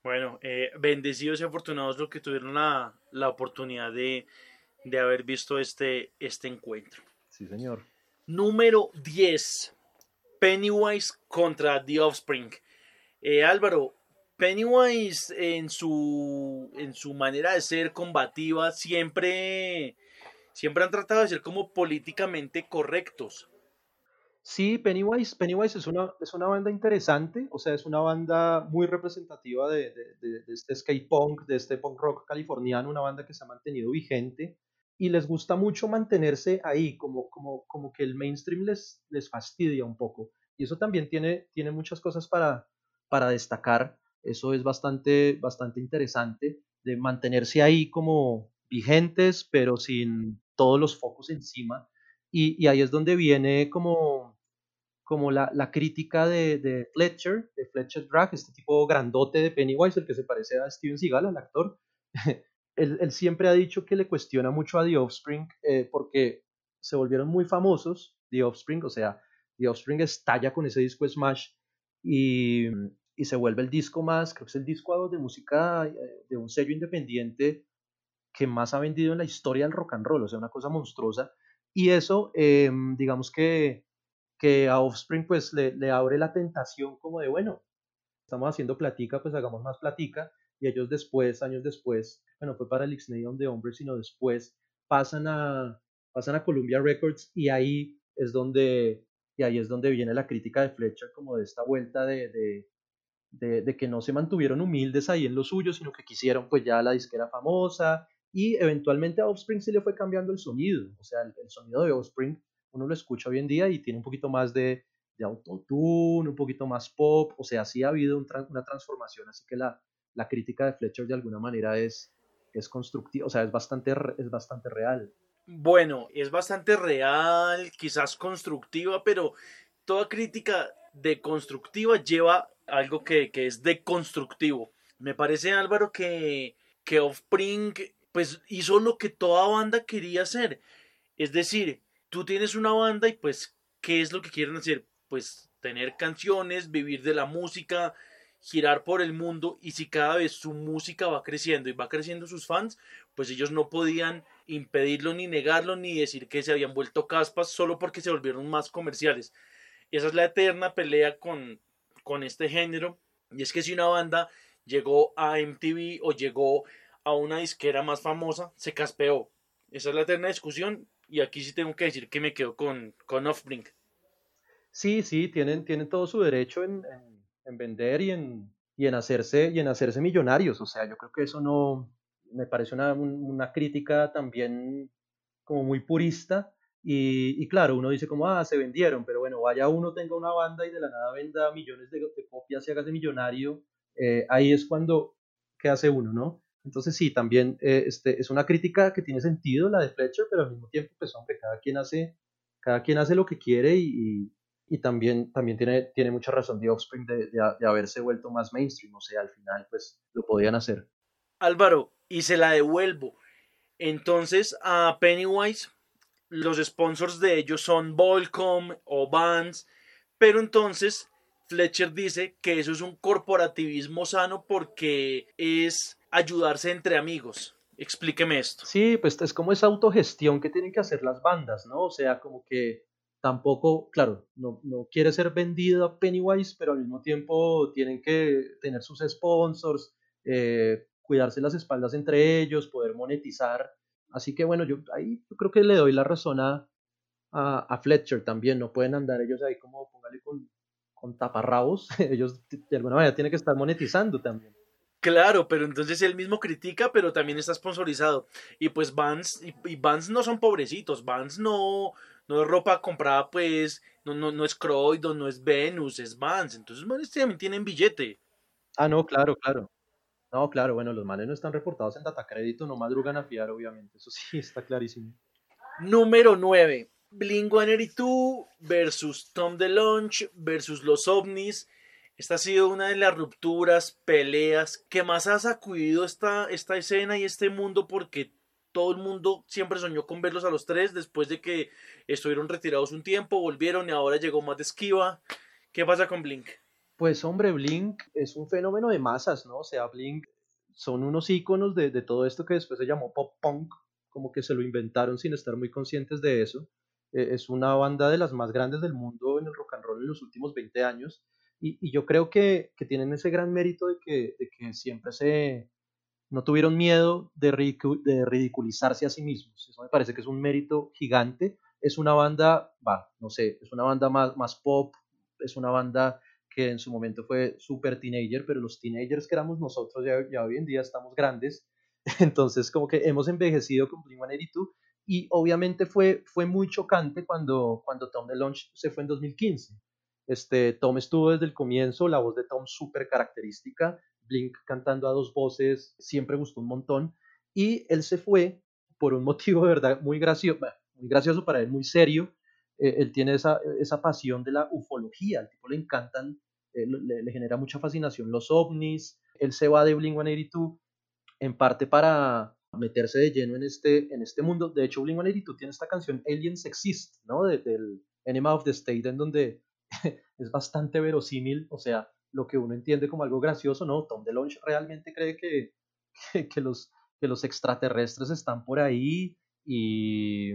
S4: Bueno, eh, bendecidos y afortunados los que tuvieron la, la oportunidad de, de, haber visto este, este encuentro.
S5: Sí, señor.
S4: Número 10. Pennywise contra The Offspring. Eh, Álvaro, Pennywise en su, en su manera de ser combativa siempre, siempre han tratado de ser como políticamente correctos.
S5: Sí, Pennywise, Pennywise es, una, es una banda interesante, o sea, es una banda muy representativa de, de, de este skate punk, de este punk rock californiano, una banda que se ha mantenido vigente y les gusta mucho mantenerse ahí, como, como, como que el mainstream les, les fastidia un poco. Y eso también tiene, tiene muchas cosas para, para destacar. Eso es bastante, bastante interesante, de mantenerse ahí como vigentes, pero sin todos los focos encima. Y, ahí es donde viene como, como la, la crítica de, de, Fletcher, de Fletcher Drag, este tipo grandote de Pennywise, el que se parece a Steven Seagal, al actor. él, él, siempre ha dicho que le cuestiona mucho a The Offspring eh, porque se volvieron muy famosos, The Offspring, o sea, The Offspring estalla con ese disco Smash y, y se vuelve el disco más, creo que es el disco de música eh, de un sello independiente que más ha vendido en la historia del rock and roll, o sea, una cosa monstruosa. Y eso, em, digamos que, que a Offspring pues le, le, abre la tentación como de, bueno, estamos haciendo platica, pues hagamos más platica. Y ellos después, años después, bueno, fue para el Ixnay de Hombres, sino después pasan a, pasan a Columbia Records y ahí es donde, y ahí es donde viene la crítica de Fletcher como de esta vuelta de, de de, que no se mantuvieron humildes ahí en lo suyo, sino que quisieron pues ya la disquera famosa y eventualmente a Offspring sí le fue cambiando el sonido, o sea, el, sonido de Offspring uno lo escucha hoy en día y tiene un poquito más de, de autotune, un poquito más pop, o sea, sí ha habido una transformación, así que la, la crítica de Fletcher de alguna manera es, es constructiva, o sea, es bastante, es bastante real.
S4: Bueno, es bastante real, quizás constructiva, pero toda crítica de constructiva lleva algo que, que es deconstructivo. Me parece, Álvaro, que, que Offspring pues hizo lo que toda banda quería hacer. Es decir, tú tienes una banda y pues, ¿qué es lo que quieren hacer? Pues tener canciones, vivir de la música, girar por el mundo y si cada vez su música va creciendo y va creciendo sus fans, pues ellos no podían impedirlo ni negarlo ni decir que se habían vuelto caspas solo porque se volvieron más comerciales. Esa es la eterna pelea con, con este género y es que si una banda llegó a MTV o llegó a una disquera más famosa, se caspeó. Esa es la eterna discusión y aquí sí tengo que decir que me quedo con, con Offspring.
S5: Sí, sí, tienen, tienen todo su derecho en en vender y en, y en, hacerse, y en hacerse millonarios. O sea, yo creo que eso no, me parece una, una crítica también como muy purista. Y, claro, uno dice como, ah, se vendieron, pero bueno, vaya uno tenga una banda y de la nada venda millones de, copias y haga de millonario, eh, ahí es cuando, ¿qué hace uno, no? Entonces sí, también eh, este, es una crítica que tiene sentido la de Fletcher, pero al mismo tiempo, pues hombre, cada quien hace, cada quien hace lo que quiere y, y también, también tiene, tiene mucha razón The Offspring de, de, haberse vuelto más mainstream, o sea, al final pues lo podían hacer.
S4: Álvaro, y se la devuelvo. Entonces a Pennywise, los sponsors de ellos son Volcom o Vans, pero entonces Fletcher dice que eso es un corporativismo sano porque es ayudarse entre amigos. Explíqueme esto.
S5: Sí, pues es como esa autogestión que tienen que hacer las bandas, ¿no? O sea, como que tampoco, claro, no, no, quiere ser vendido a Pennywise, pero al mismo tiempo tienen que tener sus sponsors, eh, cuidarse las espaldas entre ellos, poder monetizar. Así que bueno, yo ahí yo creo que le doy la razón a, a, Fletcher también, no pueden andar ellos ahí como, póngale con, con taparrabos, ellos de alguna manera tienen que estar monetizando también.
S4: Claro, pero entonces él mismo critica, pero también está sponsorizado. Y pues Vans, y, y Vans no son pobrecitos, Vans no, no es ropa comprada, pues, no, no, no es Croydon, no es Venus, es Vans. Entonces, manes también tienen billete.
S5: Ah, no, claro, claro. No, claro, bueno, los manes no están reportados en data crédito, no madrugan a fiar, obviamente. Eso sí, está clarísimo.
S4: Número 9. Blink 182 versus Tom DeLonge versus los ovnis. Esta ha sido una de las rupturas, peleas que más ha sacudido esta, esta escena y este mundo porque todo el mundo siempre soñó con verlos a los tres después de que estuvieron retirados un tiempo, volvieron y ahora llegó más de esquiva. ¿Qué pasa con Blink?
S5: Pues hombre, Blink es un fenómeno de masas, ¿no? O sea, Blink son unos íconos de, todo esto que después se llamó pop punk, como que se lo inventaron sin estar muy conscientes de eso. E, es una banda de las más grandes del mundo en el rock and roll en los últimos 20 años. Y, yo creo que, tienen ese gran mérito de que, siempre se, no tuvieron miedo de, ridiculizarse a sí mismos. Eso me parece que es un mérito gigante. Es una banda, va, no sé, es una banda más, más pop, es una banda que en su momento fue súper teenager, pero los teenagers que éramos nosotros ya, hoy en día estamos grandes, entonces como que hemos envejecido con Blink-182 y obviamente fue, fue muy chocante cuando, cuando Tom DeLonge se fue en 2015. Este, Tom estuvo desde el comienzo, la voz de Tom súper característica, Blink cantando a dos voces siempre gustó un montón. Y él se fue por un motivo de verdad muy gracioso, muy gracioso, para él muy serio. Eh, él tiene esa, esa, pasión de la ufología, al tipo le encantan, eh, le, genera mucha fascinación los ovnis. Él se va de Blink-182 en parte para meterse de lleno en este, en este mundo. De hecho, Blink-182 tiene esta canción Aliens Exist, ¿no? del Enema of the State, en donde es bastante verosímil, o sea, lo que uno entiende como algo gracioso, ¿no? Tom DeLonge realmente cree que, que, los, que los extraterrestres están por ahí y,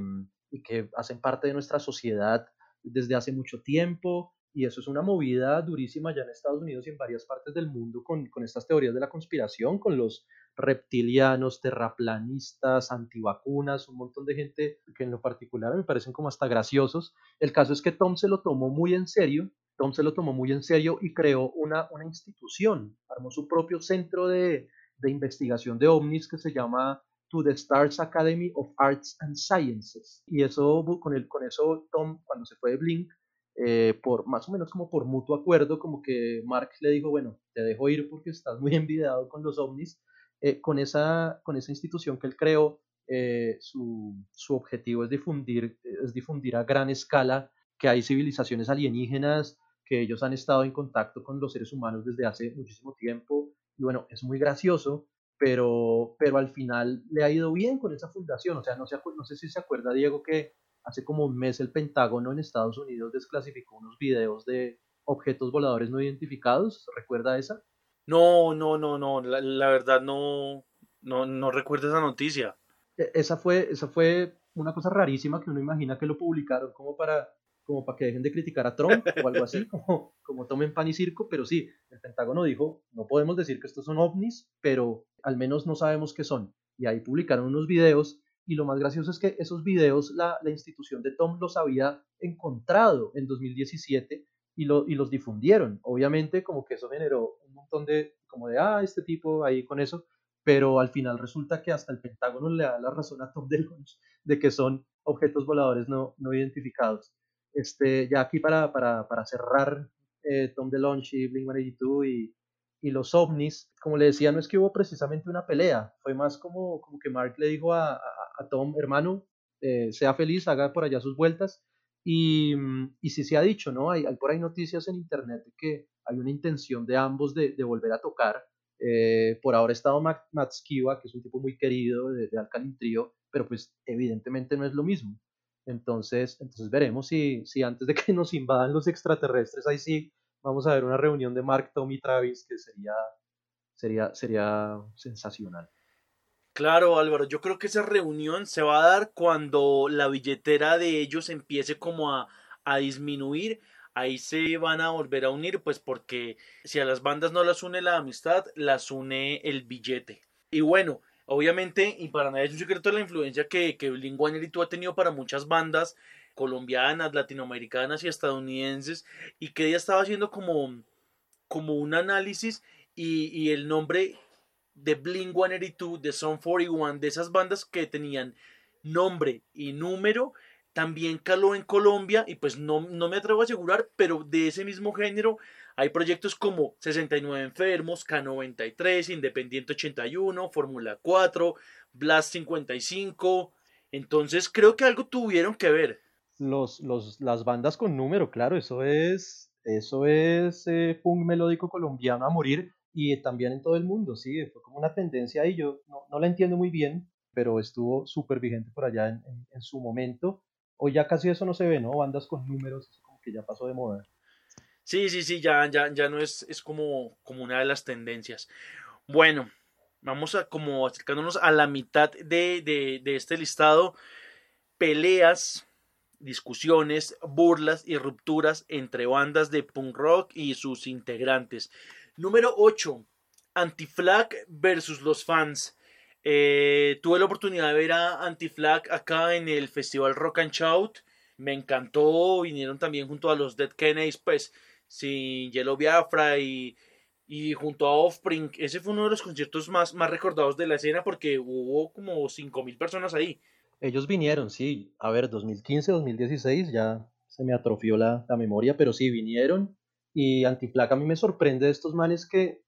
S5: y que hacen parte de nuestra sociedad desde hace mucho tiempo. Y eso es una movida durísima ya en Estados Unidos y en varias partes del mundo con, con estas teorías de la conspiración, con los reptilianos, terraplanistas, antivacunas, un montón de gente que en lo particular me parecen como hasta graciosos. El caso es que Tom se lo tomó muy en serio Tom se lo tomó muy en serio y creó una, una institución, armó su propio centro de, de investigación de ovnis que se llama To the Stars Academy of Arts and Sciences. Y eso, con, el, con eso Tom, cuando se fue de Blink, eh, por más o menos como por mutuo acuerdo, como que Mark le dijo, bueno, te dejo ir porque estás muy envidiado con los ovnis. Eh, con, esa, con esa institución que él creó, eh, su, su, objetivo es difundir, es difundir a gran escala que hay civilizaciones alienígenas que ellos han estado en contacto con los seres humanos desde hace muchísimo tiempo. Y bueno, es muy gracioso, pero, pero al final le ha ido bien con esa fundación. O sea, no, sé, no sé si se acuerda, Diego, que hace como un mes el Pentágono en Estados Unidos desclasificó unos videos de objetos voladores no identificados. ¿Recuerda esa?
S4: No, no, no, no. La, la verdad no, no, no recuerdo esa noticia.
S5: E, esa fue, esa fue una cosa rarísima que uno imagina que lo publicaron como para como para que dejen de criticar a Trump o algo así, como, como tomen pan y circo, pero sí, el Pentágono dijo, no podemos decir que estos son ovnis, pero al menos no sabemos qué son. Y ahí publicaron unos videos y lo más gracioso es que esos videos la, la institución de Tom los había encontrado en 2017 y, lo, y los difundieron. Obviamente como que eso generó un montón de, como de, ah, este tipo ahí con eso, pero al final resulta que hasta el Pentágono le da la razón a Tom DeLonge de que son objetos voladores no, no identificados. Este, ya aquí para, para, para cerrar eh, Tom DeLonge y Blink-182 y, y los ovnis, como le decía, no es que hubo precisamente una pelea, fue más como, como que Mark le dijo a, a, Tom, hermano, eh, sea feliz, haga por allá sus vueltas. Y, y sí se ha dicho, ¿no? Hay, hay, por ahí noticias en internet que hay una intención de ambos de, volver a tocar. Eh, por ahora ha estado Matt, que es un tipo muy querido de, de Alkaline Trio, pero pues evidentemente no es lo mismo. Entonces, entonces veremos si, si antes de que nos invadan los extraterrestres, ahí sí vamos a ver una reunión de Mark, Tom y Travis que sería, sería, sería sensacional.
S4: Claro, Álvaro, yo creo que esa reunión se va a dar cuando la billetera de ellos empiece como a, a disminuir. Ahí se van a volver a unir, pues porque si a las bandas no las une la amistad, las une el billete. Y bueno, Obviamente, y para nadie es un secreto la influencia que, que Blink-182 ha tenido para muchas bandas colombianas, latinoamericanas y estadounidenses, y que ella estaba haciendo como, como un análisis y, y el nombre de Blink-182, de Son 41, de esas bandas que tenían nombre y número, también caló en Colombia y pues no, no me atrevo a asegurar, pero de ese mismo género hay proyectos como 69 Enfermos, K93, Independiente 81, Fórmula 4, Blast 55. Entonces creo que algo tuvieron que ver.
S5: Los, los, las bandas con número, claro, eso es, eso es eh, punk melódico colombiano a morir y también en todo el mundo, sí, fue como una tendencia ahí, yo no, no la entiendo muy bien, pero estuvo súper vigente por allá en, en, su momento. Hoy ya casi eso no se ve, ¿no? Bandas con números, como que ya pasó de moda.
S4: Sí, sí, sí, ya, ya, ya no es, es como, como una de las tendencias. Bueno, vamos a como acercándonos a la mitad de, de, de este listado. Peleas, discusiones, burlas y rupturas entre bandas de punk rock y sus integrantes. Número 8. Anti-Flag versus los fans. Eh, tuve la oportunidad de ver a Anti-Flag acá en el Festival Rock and Shout. Me encantó. Vinieron también junto a los Dead Kennedys. Pues sin Yellow Biafra y, y junto a Offspring. Ese fue uno de los conciertos más, más recordados de la escena porque hubo como 5.000 personas ahí.
S5: Ellos vinieron, sí. A ver, 2015, 2016 ya se me atrofió la, la memoria, pero sí vinieron. Y Antiplaca a mí me sorprende de estos manes que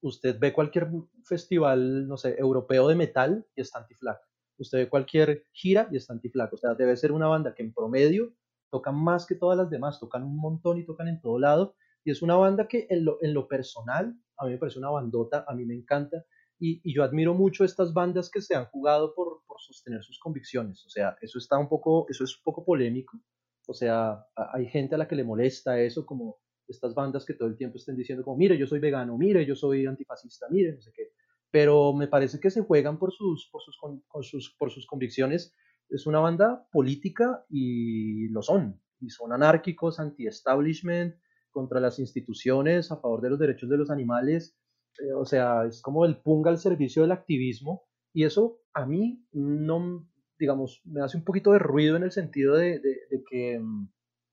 S5: usted ve cualquier festival, no sé, europeo de metal y está Antiflag. usted ve cualquier gira y está Antiflag. O sea, debe ser una banda que en promedio tocan más que todas las demás, tocan un montón y tocan en todo lado. Y es una banda que en lo, en lo personal, a mí me parece una bandota, a mí me encanta. Y, y yo admiro mucho estas bandas que se han jugado por, por, sostener sus convicciones. O sea, eso está un poco, eso es un poco polémico. O sea, hay gente a la que le molesta eso, como estas bandas que todo el tiempo estén diciendo como, mire, yo soy vegano, mire, yo soy antifascista, mire, no sé qué. Pero me parece que se juegan por sus, por sus, con, sus, por sus convicciones. Es una banda política y lo son. Y son anárquicos, anti-establishment, contra las instituciones, a favor de los derechos de los animales. Eh, o sea, es como el punga al servicio del activismo. Y eso a mí no, digamos, me hace un poquito de ruido en el sentido de, de, que mm,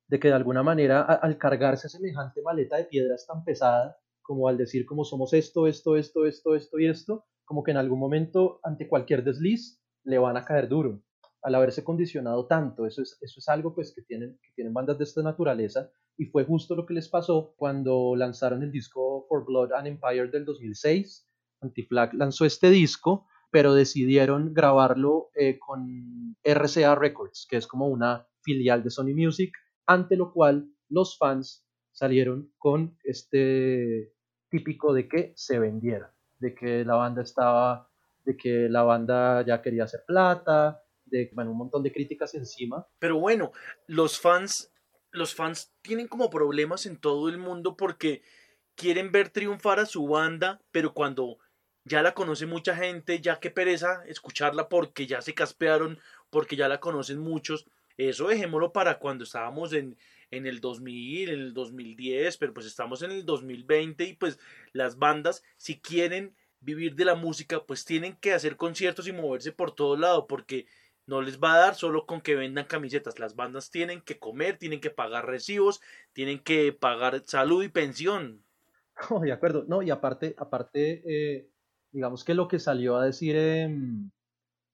S5: de que de alguna manera al cargarse semejante maleta de piedras tan pesada, como al decir como somos esto, esto, esto, esto, esto y esto, como que en algún momento ante cualquier desliz le van a caer duro al haberse condicionado tanto. Eso es, eso es algo pues que tienen, que tienen bandas de esta naturaleza y fue justo lo que les pasó cuando lanzaron el disco For Blood and Empire del 2006. Antiflag lanzó este disco, pero decidieron grabarlo eh, con RCA Records, que es como una filial de Sony Music, ante lo cual los fans salieron con este típico de que se vendiera, de que la banda estaba, de que la banda ya quería hacer plata, de bueno, un montón de críticas encima.
S4: Pero bueno, los fans, los fans tienen como problemas en todo el mundo porque quieren ver triunfar a su banda, pero cuando ya la conoce mucha gente, ya que pereza escucharla porque ya se caspearon, porque ya la conocen muchos, eso dejémoslo para cuando estábamos en, en el 2000, en el 2010, pero pues estamos en el 2020 y pues las bandas, si quieren vivir de la música, pues tienen que hacer conciertos y moverse por todo lado, porque no les va a dar solo con que vendan camisetas. Las bandas tienen que comer, tienen que pagar recibos, tienen que pagar salud y pensión.
S5: Oh, de acuerdo. No, y aparte, aparte eh, digamos que lo que salió a decir, eh,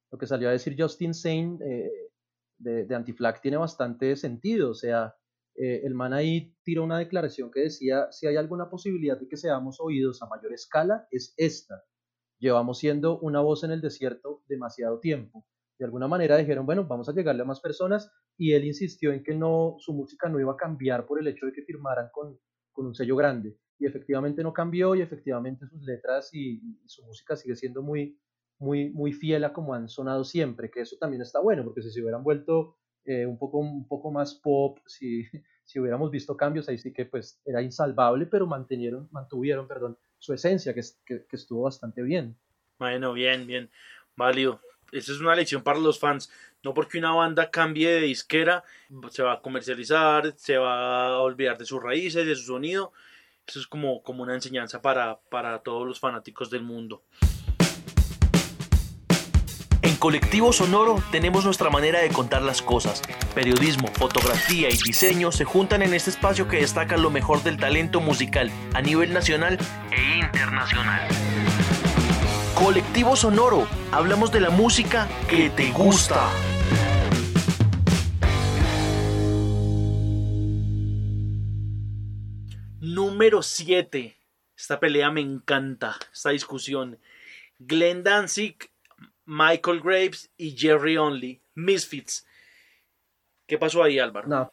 S5: lo que salió a decir Justin Sane, eh, de, de Antiflag tiene bastante sentido. O sea, eh, el man ahí tiró una declaración que decía, si hay alguna posibilidad de que seamos oídos a mayor escala, es esta. Llevamos siendo una voz en el desierto demasiado tiempo. De alguna manera dijeron, bueno, vamos a llegarle a más personas y él insistió en que no, su música no iba a cambiar por el hecho de que firmaran con, con un sello grande. Y efectivamente no cambió y efectivamente sus letras y, y su música sigue siendo muy, muy, muy fiel a como han sonado siempre, que eso también está bueno, porque si se hubieran vuelto eh, un, poco, un poco más pop, si, si hubiéramos visto cambios, ahí sí que pues era insalvable, pero mantenieron, mantuvieron perdón, su esencia, que, que, estuvo bastante bien.
S4: Bueno, bien, bien, válido. Esa es una lección para los fans. No porque una banda cambie de disquera, se va a comercializar, se va a olvidar de sus raíces, de su sonido. Eso es como, como una enseñanza para, para todos los fanáticos del mundo. Colectivo Sonoro tenemos nuestra manera de contar las cosas. Periodismo, fotografía y diseño se juntan en este espacio que destaca lo mejor del talento musical a nivel nacional e internacional. Colectivo Sonoro, hablamos de la música que te gusta. Número 7. Esta pelea me encanta, esta discusión. Glenn Danzig Michael Graves y Jerry Only, Misfits. ¿Qué pasó ahí, Álvaro?
S5: No,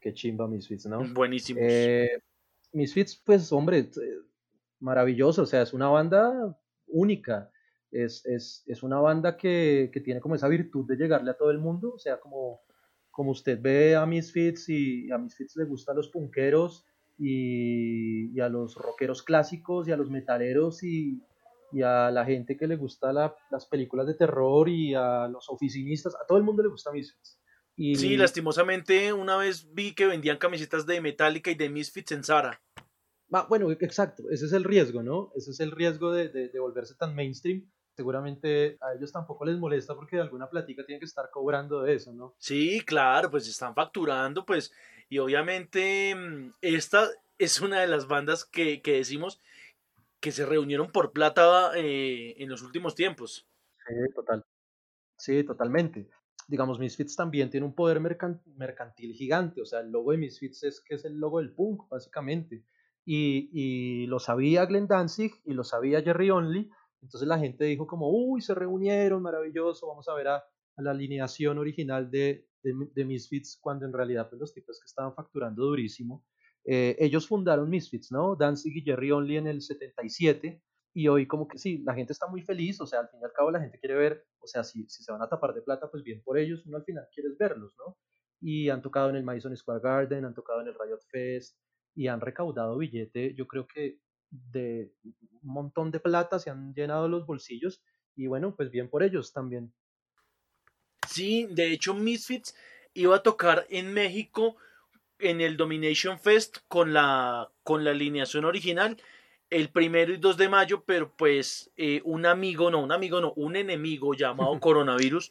S5: qué chimba Misfits, ¿no?
S4: Buenísimos.
S5: Eh, Misfits, pues, hombre, maravilloso, o sea, es una banda única. Es, es, es una banda que, que, tiene como esa virtud de llegarle a todo el mundo, o sea, como, como usted ve a Misfits y a Misfits le gustan los punqueros y, y a los rockeros clásicos y a los metaleros y, y a la gente que le gusta la, las películas de terror y a los oficinistas, a todo el mundo le gusta Misfits. Y...
S4: Sí, lastimosamente una vez vi que vendían camisetas de Metallica y de Misfits en Zara.
S5: Ah, bueno, exacto, ese es el riesgo, ¿no? Ese es el riesgo de, de, de, volverse tan mainstream. Seguramente a ellos tampoco les molesta porque de alguna platica tienen que estar cobrando de eso, ¿no?
S4: Sí, claro, pues están facturando, pues, y obviamente mm, esta es una de las bandas que, que decimos que se reunieron por plata eh, en los últimos tiempos.
S5: Sí, total. Sí, totalmente. Digamos, Misfits también tiene un poder mercantil gigante, o sea, el logo de Misfits es que es el logo del punk, básicamente. Y, lo sabía Glenn Danzig y lo sabía Jerry Only, Entonces la gente dijo como, uy, se reunieron, maravilloso, vamos a ver a, la alineación original de, de, Misfits, cuando en realidad pues, los tipos que estaban facturando durísimo. Eh, ellos fundaron Misfits, ¿no? Danzig y Jerry Only en el 77, y hoy como que sí, la gente está muy feliz, o sea, al fin y al cabo la gente quiere ver, o sea, si, si se van a tapar de plata, pues bien por ellos, uno al final quiere verlos, ¿no? Y han tocado en el Madison Square Garden, han tocado en el Riot Fest, y han recaudado billete, yo creo que de un montón de plata, se han llenado los bolsillos y bueno, pues bien por ellos también.
S4: Sí, de hecho Misfits iba a tocar en México en el Domination Fest con la, con la alineación original el primero y 2 de mayo, pero pues eh, un amigo, no, un amigo, no, un enemigo llamado coronavirus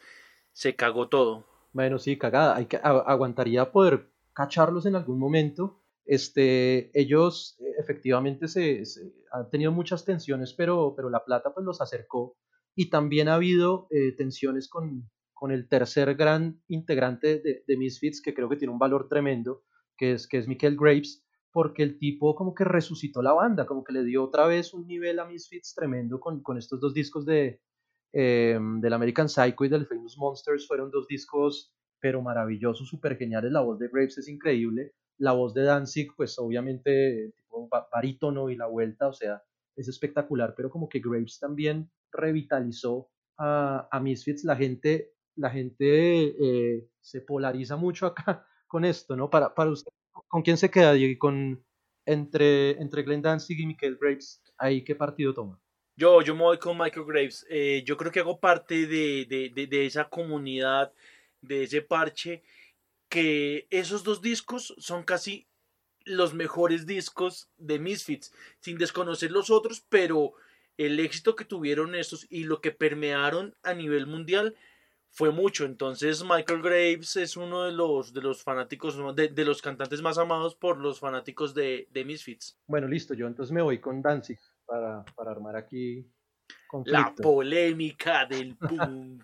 S4: se cagó todo.
S5: Bueno, sí, cagada. Hay que, aguantaría poder cacharlos en algún momento este, ellos eh, efectivamente se, han tenido muchas tensiones, pero, pero la plata pues los acercó y también ha habido eh, tensiones con, con, el tercer gran integrante de, de, Misfits, que creo que tiene un valor tremendo, que es, que es Michael Graves, porque el tipo como que resucitó la banda, como que le dio otra vez un nivel a Misfits tremendo con, con estos dos discos de, eh, del American Psycho y del Famous Monsters, fueron dos discos pero maravillosos, súper geniales, la voz de Graves es increíble, la voz de Danzig, pues obviamente tipo barítono y la vuelta, o sea, es espectacular, pero como que Graves también revitalizó a, a Misfits, la gente, la gente eh, se polariza mucho acá con esto, ¿no? Para, para usted, ¿con quién se queda, Diego? Con, entre, entre Glenn Danzig y Michael Graves, ¿ahí qué partido toma?
S4: Yo, yo me voy con Michael Graves. Eh, yo creo que hago parte de, de, de, de esa comunidad, de ese parche que esos dos discos son casi los mejores discos de Misfits, sin desconocer los otros, pero el éxito que tuvieron estos y lo que permearon a nivel mundial fue mucho. Entonces Michael Graves es uno de los, de los fanáticos, de, de los cantantes más amados por los fanáticos de, de, Misfits.
S5: Bueno, listo, yo entonces me voy con Danzig para, para armar aquí
S4: la polémica del punk.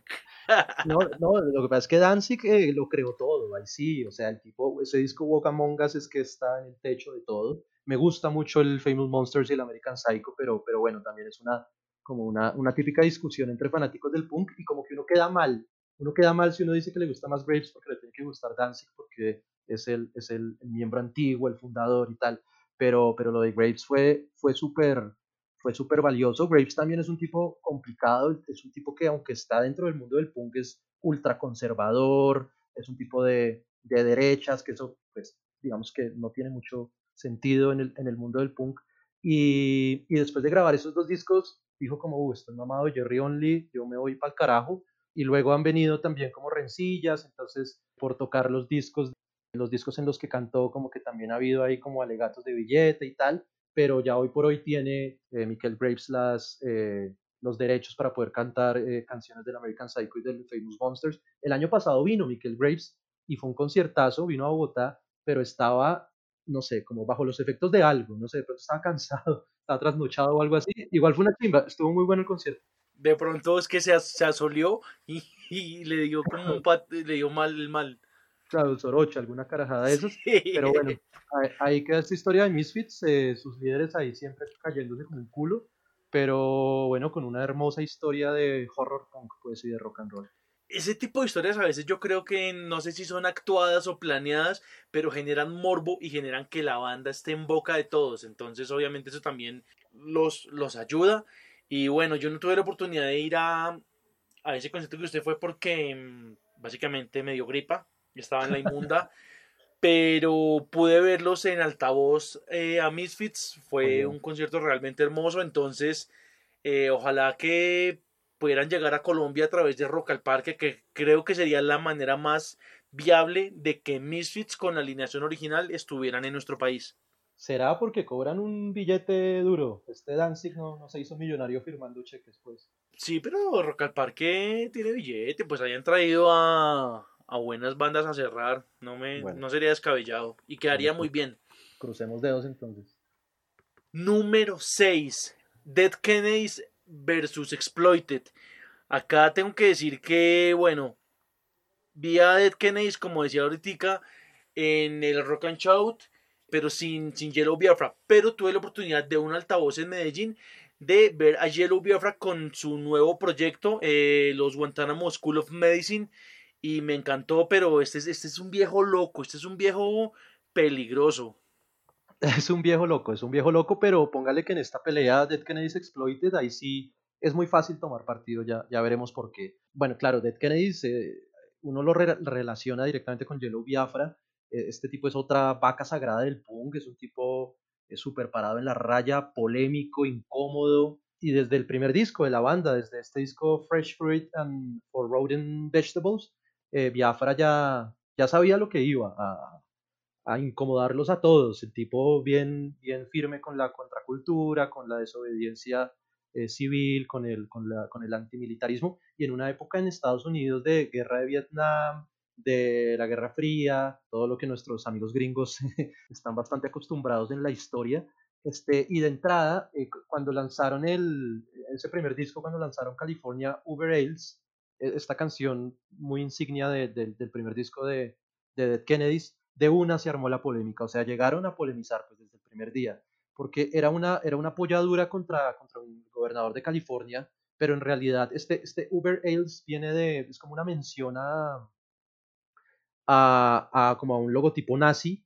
S5: No, no, lo que pasa es que Danzig eh, lo creó todo, ahí sí, o sea, el tipo, ese disco Walk Among Us es que está en el techo de todo. Me gusta mucho el Famous Monsters y el American Psycho, pero, pero bueno, también es una, como una, una típica discusión entre fanáticos del punk y como que uno queda mal. Uno queda mal si uno dice que le gusta más Graves porque le tiene que gustar Danzig porque es el, es el, miembro antiguo, el fundador y tal. Pero, pero lo de Graves fue, fue súper fue súper valioso. Graves también es un tipo complicado, es un tipo que aunque está dentro del mundo del punk es ultra conservador, es un tipo de, de derechas, que eso pues digamos que no tiene mucho sentido en el, en el mundo del punk. Y, y, después de grabar esos dos discos, dijo como, uh, estoy mamado Jerry Only, yo me voy para el carajo. Y luego han venido también como rencillas, entonces por tocar los discos, los discos en los que cantó, como que también ha habido ahí como alegatos de billete y tal pero ya hoy por hoy tiene eh, Michael Graves las, eh, los derechos para poder cantar eh, canciones del American Psycho y del Famous Monsters. El año pasado vino Michael Graves y fue un conciertazo, vino a Bogotá, pero estaba, no sé, como bajo los efectos de algo, no sé, pero estaba cansado, estaba trasnochado o algo así. Igual fue una chimba, estuvo muy bueno el concierto.
S4: De pronto es que se, se asolió y, y, le dio como un pat, le dio mal, mal.
S5: Claro, Sorocha, alguna carajada de esos. Pero bueno, ahí, queda esta historia de Misfits, eh, sus líderes ahí siempre cayéndose como un culo. Pero bueno, con una hermosa historia de horror punk, pues, y de rock and roll.
S4: Ese tipo de historias a veces yo creo que no sé si son actuadas o planeadas, pero generan morbo y generan que la banda esté en boca de todos. Entonces, obviamente, eso también los, los ayuda. Y bueno, yo no tuve la oportunidad de ir a, a ese concierto que usted fue porque mm, básicamente me dio gripa estaba en la inmunda, pero pude verlos en altavoz eh, a Misfits, fue un concierto realmente hermoso, entonces eh, ojalá que pudieran llegar a Colombia a través de Rock al Parque, que creo que sería la manera más viable de que Misfits con la alineación original estuvieran en nuestro país.
S5: ¿Será porque cobran un billete duro? Este Danzig no, no se hizo millonario firmando cheques, pues.
S4: Sí, pero Rock al Parque tiene billete, pues hayan traído a, a buenas bandas a cerrar, no, me, no sería descabellado y quedaría muy bien.
S5: Crucemos dedos entonces.
S4: Número 6. Dead Kennedys versus Exploited. Acá tengo que decir que, bueno, vi a Dead Kennedys, como decía ahorita, en el Rock and Shout, pero sin, sin Yellow Biafra. Pero tuve la oportunidad de un altavoz en Medellín de ver a Yellow Biafra con su nuevo proyecto, eh, los Guantanamo School of Medicine, y me encantó, pero este, es- este es un viejo loco, este es un viejo peligroso.
S5: Es un viejo loco, es un viejo loco, pero póngale que en esta pelea Dead Kennedys Exploited, ahí sí es muy fácil tomar partido, ya, ya veremos por qué. Bueno, claro, Dead Kennedys, eh, uno lo re- relaciona directamente con Yellow Biafra, este tipo es otra vaca sagrada del punk, es un tipo eh, súper parado en la raya, polémico, incómodo, y desde el primer disco de la banda, desde este disco Fresh Fruit and for Rodent Vegetables, eh, Biafra ya, ya sabía lo que iba a, a incomodarlos a todos. El tipo bien, bien firme con la contracultura, con la desobediencia eh, civil, con el, con, la, con el antimilitarismo. Y en una época en Estados Unidos de guerra de Vietnam, de la Guerra Fría, todo lo que nuestros amigos gringos están bastante acostumbrados en la historia. Este, y de entrada, eh, cu- cuando lanzaron el, ese primer disco, cuando lanzaron California Uber Ales, eh, esta canción muy insignia de- de- del primer disco de, de Dead Kennedys, de una se armó la polémica, o sea, llegaron a polemizar pues, desde el primer día, porque era una, era una polladura contra, contra un gobernador de California, pero en realidad este, este Uber Ales viene de, es como una mención a, a, a como a un logotipo nazi,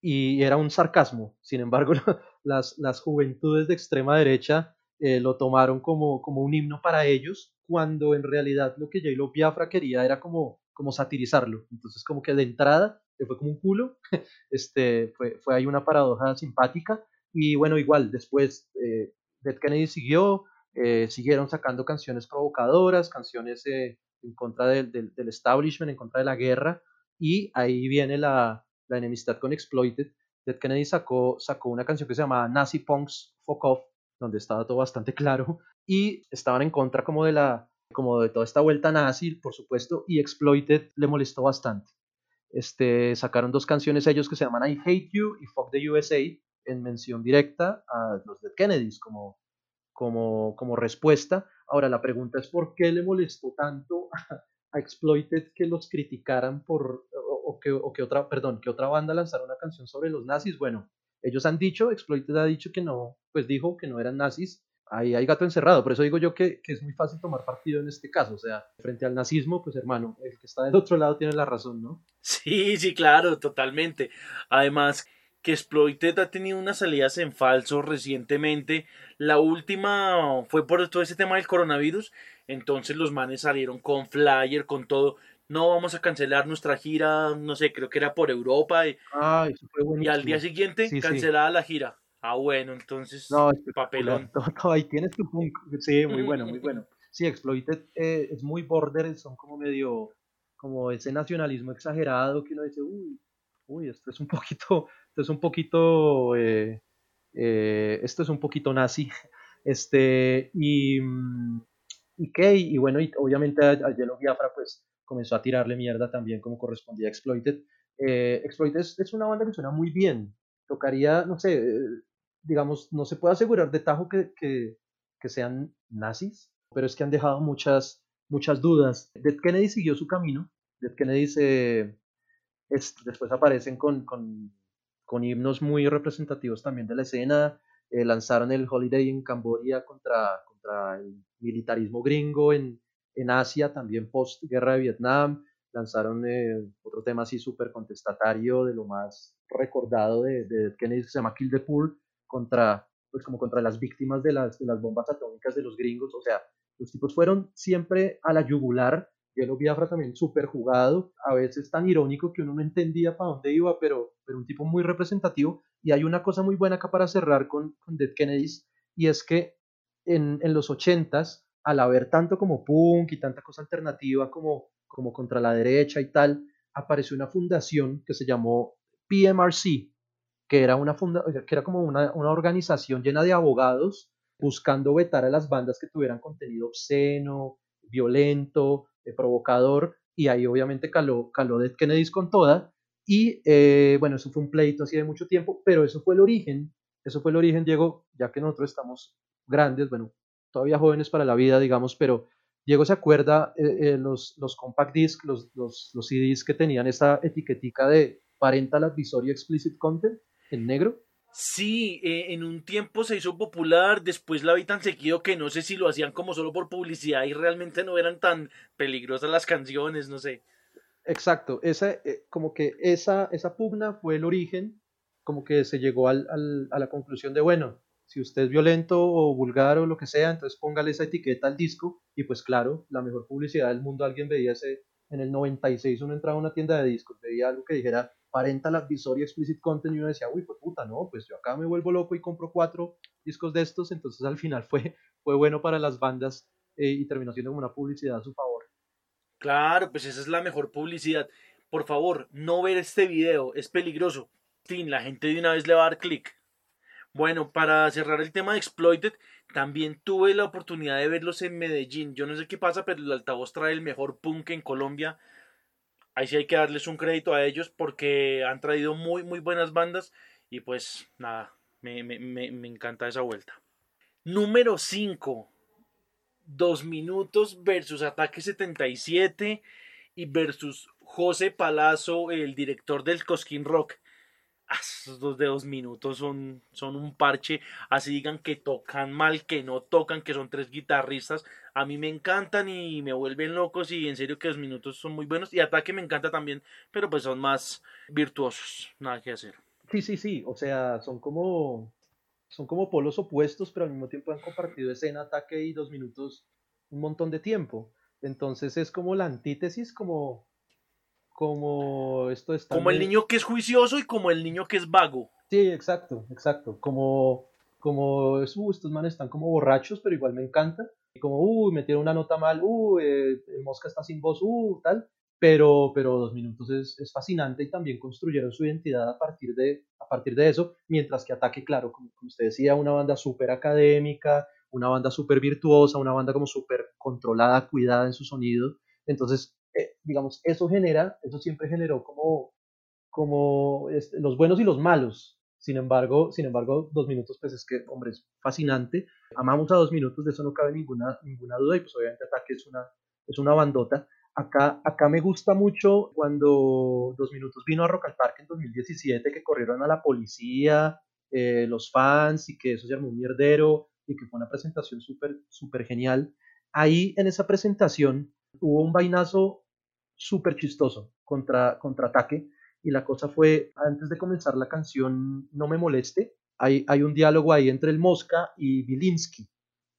S5: y era un sarcasmo. Sin embargo, las, las juventudes de extrema derecha eh, lo tomaron como, como un himno para ellos, cuando en realidad lo que J-Lo Biafra quería era como, como satirizarlo. Entonces, como que de entrada le fue como un culo. Este, fue, fue ahí una paradoja simpática. Y bueno, igual, después eh, Dead Kennedy siguió, eh, siguieron sacando canciones provocadoras, canciones eh, en contra del, del, del establishment, en contra de la guerra. Y ahí viene la, la enemistad con Exploited, Dead Kennedy sacó, sacó una canción que se llama Nazi Punks Fuck Off, donde estaba todo bastante claro, y estaban en contra como de la como de toda esta vuelta nazi, por supuesto, y Exploited le molestó bastante. Este, sacaron dos canciones ellos que se llaman I Hate You y Fuck the USA, en mención directa a los Dead Kennedys como, como, como respuesta. Ahora la pregunta es por qué le molestó tanto Exploited que los criticaran por, o, o que, o que otra, perdón, que otra banda lanzara una canción sobre los nazis. Bueno, ellos han dicho, Exploited ha dicho que no, pues dijo que no eran nazis. Ahí hay gato encerrado, por eso digo yo que, que es muy fácil tomar partido en este caso. O sea, frente al nazismo, pues hermano, el que está del otro lado tiene la razón, ¿no?
S4: Sí, sí, claro, totalmente. Además, que Exploited ha tenido unas salidas en falso recientemente. La última fue por todo ese tema del coronavirus. Entonces los manes salieron con flyer, con todo. No vamos a cancelar nuestra gira, no sé, creo que era por Europa. Y,
S5: Ah, eso fue
S4: y al día siguiente
S5: Sí, sí.
S4: cancelada la gira. Ah, bueno, entonces
S5: No,
S4: papelón.
S5: ahí tienes tu punk. Sí, muy bueno, muy bueno. Sí, Exploited eh, es muy border, son como medio, como ese nacionalismo exagerado que uno dice, uy, uy, esto es un poquito, esto es un poquito, eh, eh, esto es un poquito nazi. Este, y, mm, y qué, y bueno, y obviamente a, a Yellow Biafra pues comenzó a tirarle mierda también como correspondía a Exploited. Eh, Exploited es, es una banda que suena muy bien, tocaría, no sé, eh, digamos, no se puede asegurar de tajo que, que, que sean nazis, pero es que han dejado muchas, muchas dudas. Dead Kennedy siguió su camino. Dead Kennedy se, es- después aparecen con, con, con himnos muy representativos también de la escena. Eh, lanzaron el Holiday en Camboya contra, contra el militarismo gringo en, en Asia, también post guerra de Vietnam. Lanzaron eh, otro tema así súper contestatario de lo más recordado de, de Kennedy que se llama Kill the Poor contra, pues como contra las víctimas de las, de las bombas atómicas de los gringos. O sea, los tipos fueron siempre a la yugular. Yellow Biafra también súper jugado, a veces tan irónico que uno no entendía para dónde iba, pero, pero un tipo muy representativo. Y hay una cosa muy buena acá para cerrar con, con Dead Kennedys, y es que en, los 80s, al haber tanto como punk y tanta cosa alternativa como, como contra la derecha y tal, apareció una fundación que se llamó PMRC, que era, una funda que era como una, una organización llena de abogados buscando vetar a las bandas que tuvieran contenido obsceno, violento, eh, provocador, y ahí obviamente caló, caló Kennedys con toda, y eh, bueno, eso fue un pleito así de mucho tiempo, pero eso fue el origen, eso fue el origen, Diego, ya que nosotros estamos grandes, bueno, todavía jóvenes para la vida, digamos, pero Diego se acuerda eh, eh, los, los compact disc, los, los, los CDs que tenían esa etiquetica de parental advisory explicit content en negro.
S4: Sí, eh, en un tiempo se hizo popular, después la vi tan seguido que no sé si lo hacían como solo por publicidad y realmente no eran tan peligrosas las canciones, no sé.
S5: Exacto, esa, como que esa, esa pugna fue el origen, como que se llegó al, al, a la conclusión de, bueno, si usted es violento o vulgar o lo que sea, entonces póngale esa etiqueta al disco y pues claro, la mejor publicidad del mundo, alguien veía ese, en el 96 uno entraba a una tienda de discos, veía algo que dijera parental advisory explicit content y uno decía, uy, pues puta, no, pues yo acá me vuelvo loco y compro cuatro discos de estos, entonces al final fue, fue bueno para las bandas eh, y terminó siendo como una publicidad a su favor.
S4: Claro, pues esa es la mejor publicidad. Por favor, no ver este video, es peligroso. Tin, la gente de una vez le va a dar clic. Bueno, para cerrar el tema de Exploited, también tuve la oportunidad de verlos en Medellín. Yo no sé qué pasa, pero el altavoz trae el mejor punk en Colombia. Ahí sí hay que darles un crédito a ellos porque han traído muy, muy buenas bandas. Y pues nada, me, me, me, encanta esa vuelta. Número 5. Dos minutos versus Ataque 77 y versus José Palazzo, el director del Cosquín Rock. Ah, esos dos minutos son, son un parche. Así digan que tocan mal, que no tocan, que son tres guitarristas. A mí me encantan y me vuelven locos. Y en serio que dos minutos son muy buenos. Y ataque me encanta también, pero pues son más virtuosos. Nada que hacer.
S5: Sí, sí, sí. O sea, son como. Son como polos opuestos, pero al mismo tiempo han compartido escena, ataque y dos minutos un montón de tiempo. Entonces es como la antítesis, como como esto está
S4: como el niño que es juicioso y como el niño que es vago.
S5: Sí exacto exacto. Como como uh, estos manes están como borrachos pero igual me encanta y como uy metieron una nota mal uy eh, el mosca está sin voz uh tal pero pero dos minutos es, es, fascinante y también construyeron su identidad a partir de a partir de eso mientras que ataque claro como, como usted decía una banda súper académica una banda súper virtuosa una banda como súper controlada cuidada en su sonido. Entonces digamos, eso genera, eso siempre generó como, como este, los buenos y los malos. Sin embargo, sin embargo, dos minutos, pues es que, hombre, es fascinante. Amamos a dos minutos, de eso no cabe ninguna, ninguna duda. Y pues obviamente Ataque es una, es una bandota. Acá, acá me gusta mucho cuando Dos Minutos vino a Rock al Parque en 2017, que corrieron a la policía, eh, los fans, y que eso se armó un mierdero, y que fue una presentación súper, súper genial. Ahí en esa presentación hubo un vainazo súper chistoso contra, contraataque. Y la cosa fue, antes de comenzar la canción No me moleste, hay, hay un diálogo ahí entre el Mosca y Bilinski,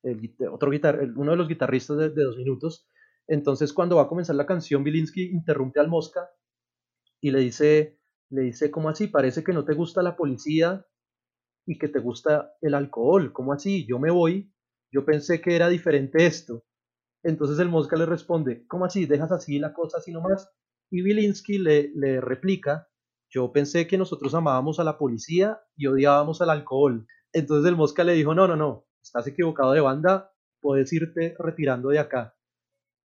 S5: el, otro guitar, uno de los guitarristas de, dos minutos. Entonces, cuando va a comenzar la canción, Bilinski interrumpe al Mosca y le dice, le dice, ¿cómo así? Parece que no te gusta la policía y que te gusta el alcohol. ¿Cómo así? Yo me voy. Yo pensé que era diferente esto. Entonces el Mosca le responde, ¿cómo así? ¿Dejas así la cosa así nomás? Y Bilinski le, le replica, yo pensé que nosotros amábamos a la policía y odiábamos al alcohol. Entonces el Mosca le dijo, no, no, no, estás equivocado de banda, puedes irte retirando de acá.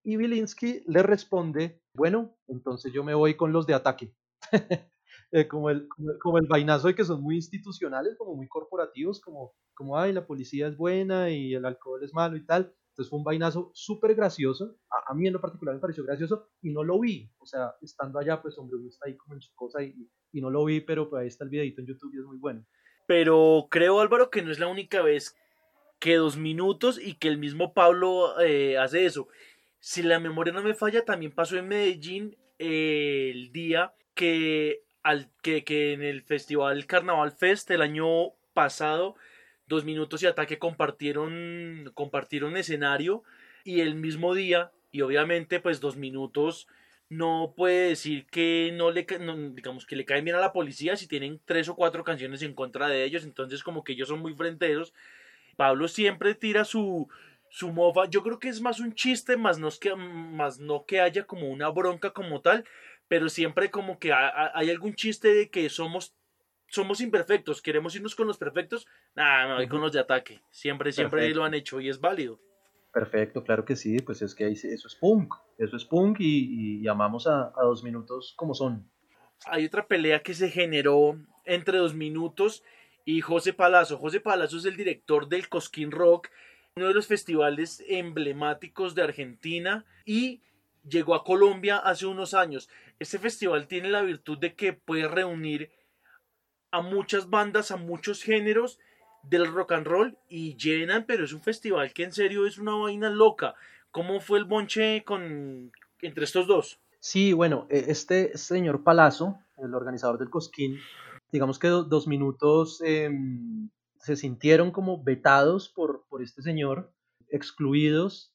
S5: Y Bilinski le responde, bueno, entonces yo me voy con los de ataque. Eh, como, el, como, el, vainazo de que son muy institucionales, como muy corporativos, como, como, ay, la policía es buena y el alcohol es malo y tal. Entonces fue un vainazo súper gracioso. A, mí en lo particular me pareció gracioso y no lo vi. O sea, estando allá, pues hombre, uno está ahí como en su cosa y, y no lo vi, pero pues ahí está el videito en YouTube y es muy bueno.
S4: Pero creo, Álvaro, que no es la única vez que dos minutos y que el mismo Pablo eh, hace eso. Si la memoria no me falla, también pasó en Medellín eh, el día que, al, que, que en el festival Carnaval Fest el año pasado Dos Minutos y Ataque compartieron, compartieron escenario y el mismo día, y obviamente pues Dos Minutos no puede decir que no le digamos que le caen bien a la policía si tienen tres o cuatro canciones en contra de ellos, entonces como que ellos son muy fronteros. Pablo siempre tira su su mofa, yo creo que es más un chiste, más no, que, más no que haya como una bronca como tal, pero siempre como que hay algún chiste de que somos somos imperfectos, queremos irnos con los perfectos, nada, no, hay con los de ataque. Siempre, siempre lo han hecho y es válido.
S5: Perfecto, claro que sí, pues es que eso es punk, eso es punk y, amamos a, dos minutos como son.
S4: Hay otra pelea que se generó entre dos minutos y José Palazzo. José Palazzo es el director del Cosquín Rock, uno de los festivales emblemáticos de Argentina y llegó a Colombia hace unos años. Este festival tiene la virtud de que puede reunir a muchas bandas, a muchos géneros del rock and roll y llenan, pero es un festival que en serio es una vaina loca. ¿Cómo fue el bonche con entre estos dos?
S5: Sí, bueno, e, este señor Palazzo, el organizador del Cosquín, digamos que dos minutos em, se sintieron como vetados por, por este señor, excluidos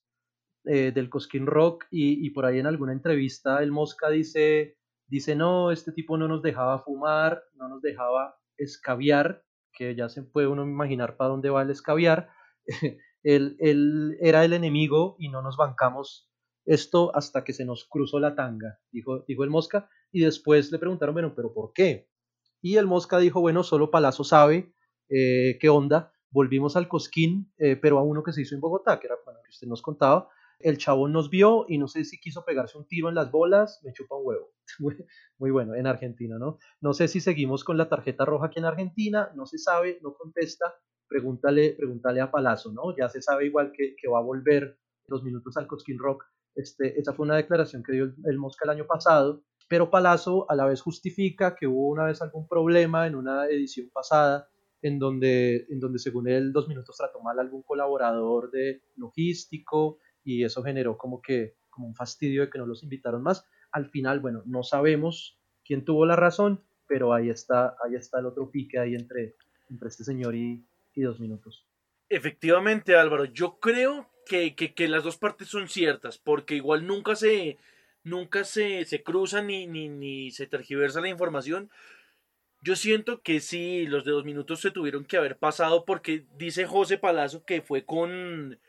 S5: eh, del Cosquín Rock y, y, por ahí en alguna entrevista el Mosca dice, dice, no, este tipo no nos dejaba fumar, no nos dejaba escabiar, que ya se puede uno imaginar para dónde va el escabiar, él, él era el enemigo y no nos bancamos esto hasta que se nos cruzó la tanga, dijo, dijo el Mosca, y después le preguntaron, bueno, pero ¿por qué? Y el Mosca dijo, bueno, solo Palazzo sabe eh, qué onda, volvimos al Cosquín, eh, pero a uno que se hizo en Bogotá, que era, bueno, que usted nos contaba, el chabón nos vio y no sé si quiso pegarse un tiro en las bolas, me chupa un huevo. Muy bueno, en Argentina, ¿no? No sé si seguimos con la tarjeta roja aquí en Argentina, no se sabe, no contesta, pregúntale, pregúntale a Palazzo, ¿no? Ya se sabe igual que, que va a volver los minutos al Cosquín Rock este, esa fue una declaración que dio el, Mosca el año pasado, pero Palazzo a la vez justifica que hubo una vez algún problema en una edición pasada en donde, en donde según él dos minutos trató mal a algún colaborador de logístico y eso generó como que como un fastidio de que no los invitaron más. Al final, bueno, no sabemos quién tuvo la razón, pero ahí está, ahí está el otro pique ahí entre, entre este señor y, y dos minutos.
S4: Efectivamente, Álvaro, yo creo que, que, las dos partes son ciertas, porque igual nunca se, nunca se, se cruza ni, ni, ni se tergiversa la información. Yo siento que sí, los de dos minutos se tuvieron que haber pasado porque dice José Palazzo que fue con,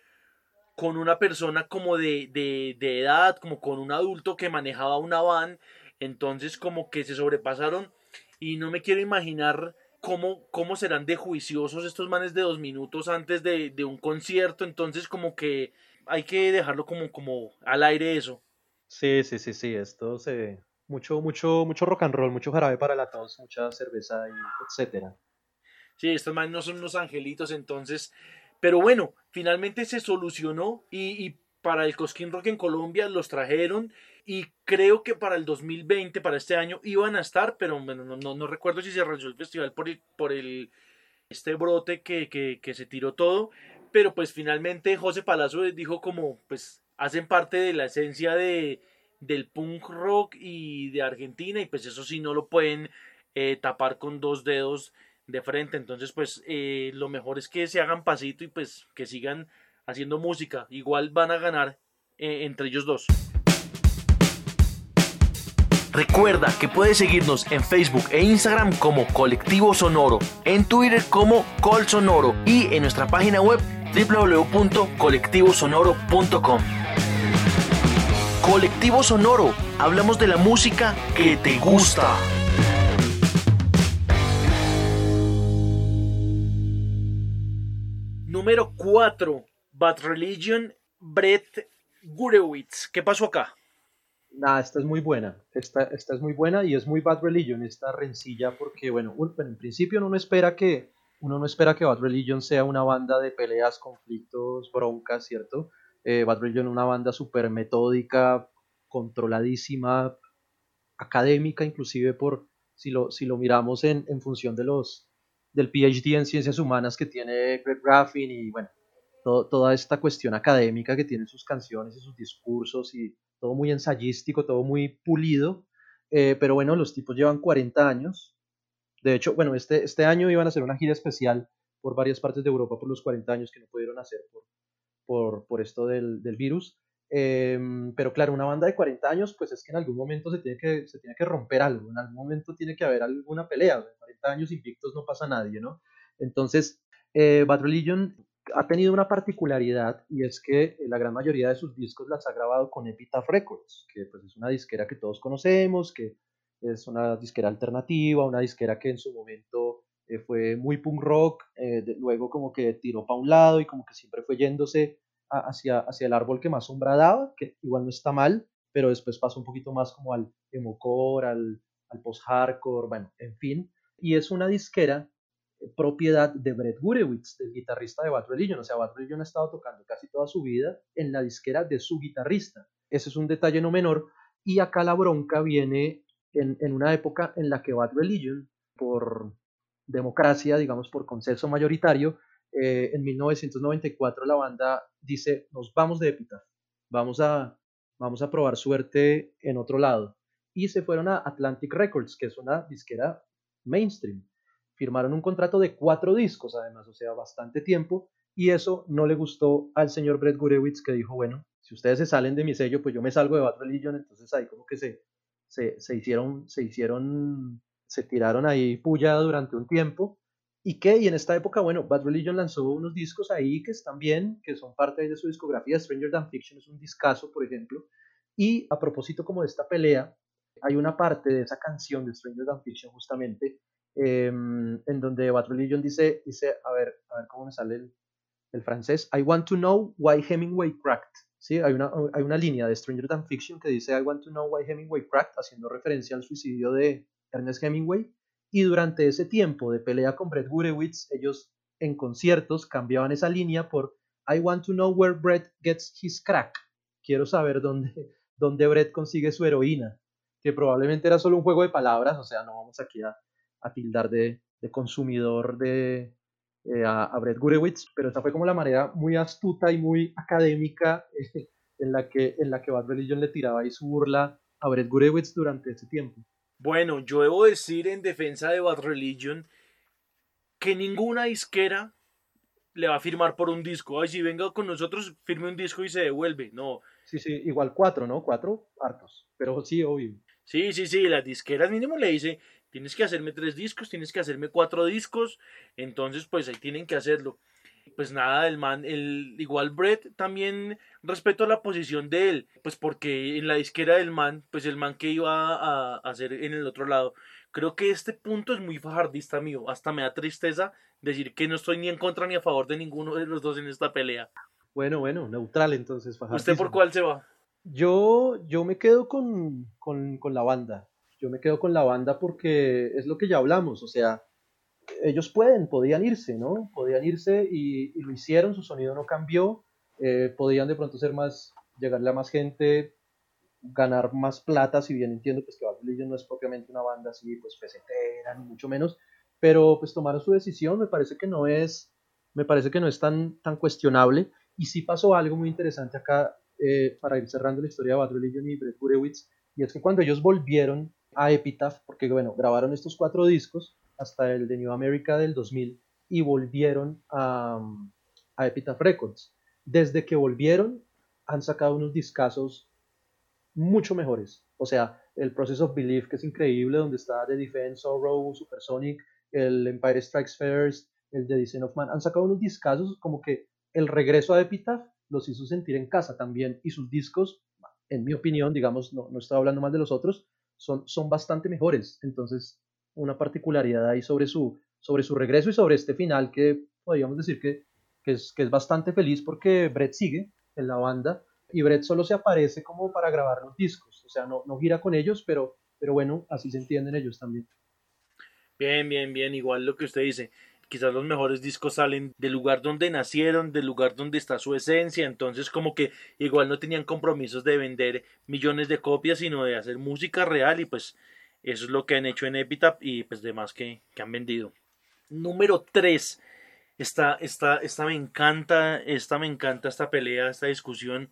S4: con una persona como de, de, de, edad, como con un adulto que manejaba una van, entonces como que se sobrepasaron y no me quiero imaginar cómo, cómo serán de juiciosos estos manes de dos minutos antes de, de, un concierto, entonces como que hay que dejarlo como, como al aire eso.
S5: Sí, sí, sí, sí, esto se... Mucho, mucho, mucho rock and roll, mucho jarabe para la tos, mucha cerveza, y etcétera.
S4: Sí, estos manes no son unos angelitos, entonces... Pero bueno, finalmente se solucionó y, para el Cosquín Rock en Colombia los trajeron y creo que para el 2020, para este año, iban a estar, pero bueno, no, no, recuerdo si se realizó el festival por el, por el este brote que, que, que, se tiró todo, pero pues finalmente José Palazzo dijo como, pues hacen parte de la esencia de, del punk rock y de Argentina y pues eso sí no lo pueden eh, tapar con dos dedos de frente, entonces pues eh, lo mejor es que se hagan pasito y pues que sigan haciendo música, igual van a ganar eh, entre ellos dos. Recuerda que puedes seguirnos en Facebook e Instagram como Colectivo Sonoro, en Twitter como Col Sonoro y en nuestra página web www.colectivosonoro.com. Colectivo Sonoro, hablamos de la música que te gusta. Número 4, Bad Religion, Brett Gurewitz. ¿Qué pasó acá?
S5: Nada, esta es muy buena. Esta, esta es muy buena y es muy Bad Religion, esta rencilla, porque, bueno, en principio uno no espera que uno no espera que Bad Religion sea una banda de peleas, conflictos, broncas, ¿cierto? Eh, Bad Religion una banda súper metódica, controladísima, académica, inclusive por si lo, si lo miramos en función de los del PhD en ciencias humanas que tiene Greg Graffin y bueno, toda esta cuestión académica que tiene sus canciones y sus discursos y todo muy ensayístico, todo muy pulido. Eh, pero bueno, los tipos llevan 40 años. De hecho, bueno, este, este año iban a hacer una gira especial por varias partes de Europa por los 40 años que no pudieron hacer por, por, por esto del, del virus. Em, pero claro, una banda de 40 años, pues es que en algún momento se tiene que, se tiene que romper algo, en algún momento tiene que haber alguna pelea. En 40 años invictos no pasa nadie, ¿no? Entonces, eh, Bad Religion ha tenido una particularidad y es que la gran mayoría de sus discos las ha grabado con Epitaph Records, que pues es una disquera que todos conocemos, que es una disquera alternativa, una disquera que en su momento eh, fue muy punk rock, eh, luego como que tiró para un lado y como que siempre fue yéndose hacia, hacia el árbol que más sombra daba, que igual no está mal, pero después pasó un poquito más como al emocore, al, al post-hardcore, bueno, en fin. Y es una disquera propiedad de Brett Gurewitz, del guitarrista de Bad Religion. O sea, Bad Religion ha estado tocando casi toda su vida en la disquera de su guitarrista. Ese es un detalle no menor. Y acá la bronca viene en, una época en la que Bad Religion, por democracia, digamos por consenso mayoritario, eh, en 1994 la banda dice, nos vamos de Epitaph, vamos a, vamos a probar suerte en otro lado. Y se fueron a Atlantic Records, que es una disquera mainstream. Firmaron un contrato de cuatro discos, además, o sea, bastante tiempo, y eso no le gustó al señor Brett Gurewitz, que dijo, bueno, si ustedes se salen de mi sello, pues yo me salgo de Bad Religion, entonces ahí como que se, se, se hicieron, se hicieron, se tiraron ahí puya durante un tiempo, ¿Y qué? Y en esta época, bueno, Bad Religion lanzó unos discos ahí que están bien, que son parte de su discografía. Stranger Than Fiction es un discazo, por ejemplo. Y a propósito como de esta pelea, hay una parte de esa canción de Stranger Than Fiction justamente, em, en donde Bad Religion dice, dice, a ver, a ver cómo me sale el, el francés, I want to know why Hemingway cracked. ¿Sí? Hay, una, hay una línea de Stranger Than Fiction que dice I want to know why Hemingway cracked, haciendo referencia al suicidio de Ernest Hemingway. Y durante ese tiempo de pelea con Brett Gurewitz, ellos en conciertos cambiaban esa línea por I want to know where Brett gets his crack. Quiero saber dónde, dónde Brett consigue su heroína, que probablemente era solo un juego de palabras, o sea, no vamos aquí a, a tildar de, consumidor de, eh, a, a, Brett Gurewitz, pero esa fue como la manera muy astuta y muy académica eh, en, la que, en la que Bad Religion le tiraba ahí su burla a Brett Gurewitz durante ese tiempo.
S4: Bueno, yo debo decir en defensa de Bad Religion que ninguna disquera le va a firmar por un disco. Ay, si venga con nosotros, firme un disco y se devuelve. No.
S5: Sí, sí, igual cuatro, ¿no? Cuatro hartos. Pero sí, obvio.
S4: Sí, sí, sí, las disqueras mínimo le dice, tienes que hacerme tres discos, tienes que hacerme cuatro discos, entonces pues ahí tienen que hacerlo pues nada, el man, el, igual Brett también respeto la posición de él, pues porque en la disquera del man, pues el man que iba a, hacer en el otro lado, creo que este punto es muy fajardista mío, hasta me da tristeza decir que no estoy ni en contra ni a favor de ninguno de los dos en esta pelea.
S5: Bueno, bueno, neutral entonces,
S4: ¿Usted por cuál se va?
S5: Yo, yo me quedo con, con, con la banda, yo me quedo con la banda porque es lo que ya hablamos, o sea, ellos pueden, podían irse, ¿no? Podían irse y, lo hicieron, su sonido no cambió, eh, podían de pronto ser más, llegarle a más gente, ganar más plata, si bien entiendo pues que Bad Religion no es propiamente una banda así, pues pesetera, ni mucho menos, pero pues tomaron su decisión, me parece que no es, me parece que no es tan, tan cuestionable, y sí pasó algo muy interesante acá, eh, para ir cerrando la historia de Bad Religion y Brett y es que cuando ellos volvieron a Epitaph, porque bueno, grabaron estos cuatro discos, hasta el de New America del 2000 y volvieron a, a Epitaph Records. Desde que volvieron han sacado unos discazos mucho mejores. O sea, el Process of Belief, que es increíble, donde está The Defense, Sorrow, Supersonic, el Empire Strikes First, el The Design of Man, han sacado unos discazos como que el regreso a Epitaph los hizo sentir en casa también y sus discos, en mi opinión, digamos, no, no estoy hablando más de los otros, son, son bastante mejores. Entonces, una particularidad ahí sobre su, sobre su regreso y sobre este final que podríamos decir que, que, es, bastante feliz porque Brett sigue en la banda y Brett solo se aparece como para grabar los discos, o sea, no, no gira con ellos, pero, pero bueno, así se entienden ellos también.
S4: Bien, bien, bien, igual lo que usted dice. Quizás los mejores discos salen del lugar donde nacieron, del lugar donde está su esencia, entonces como que igual no tenían compromisos de vender millones de copias, sino de hacer música real y pues eso es lo que han hecho en Epitaph y pues demás que, que han vendido. Número 3. Esta, me encanta, esta me encanta, esta pelea, esta discusión.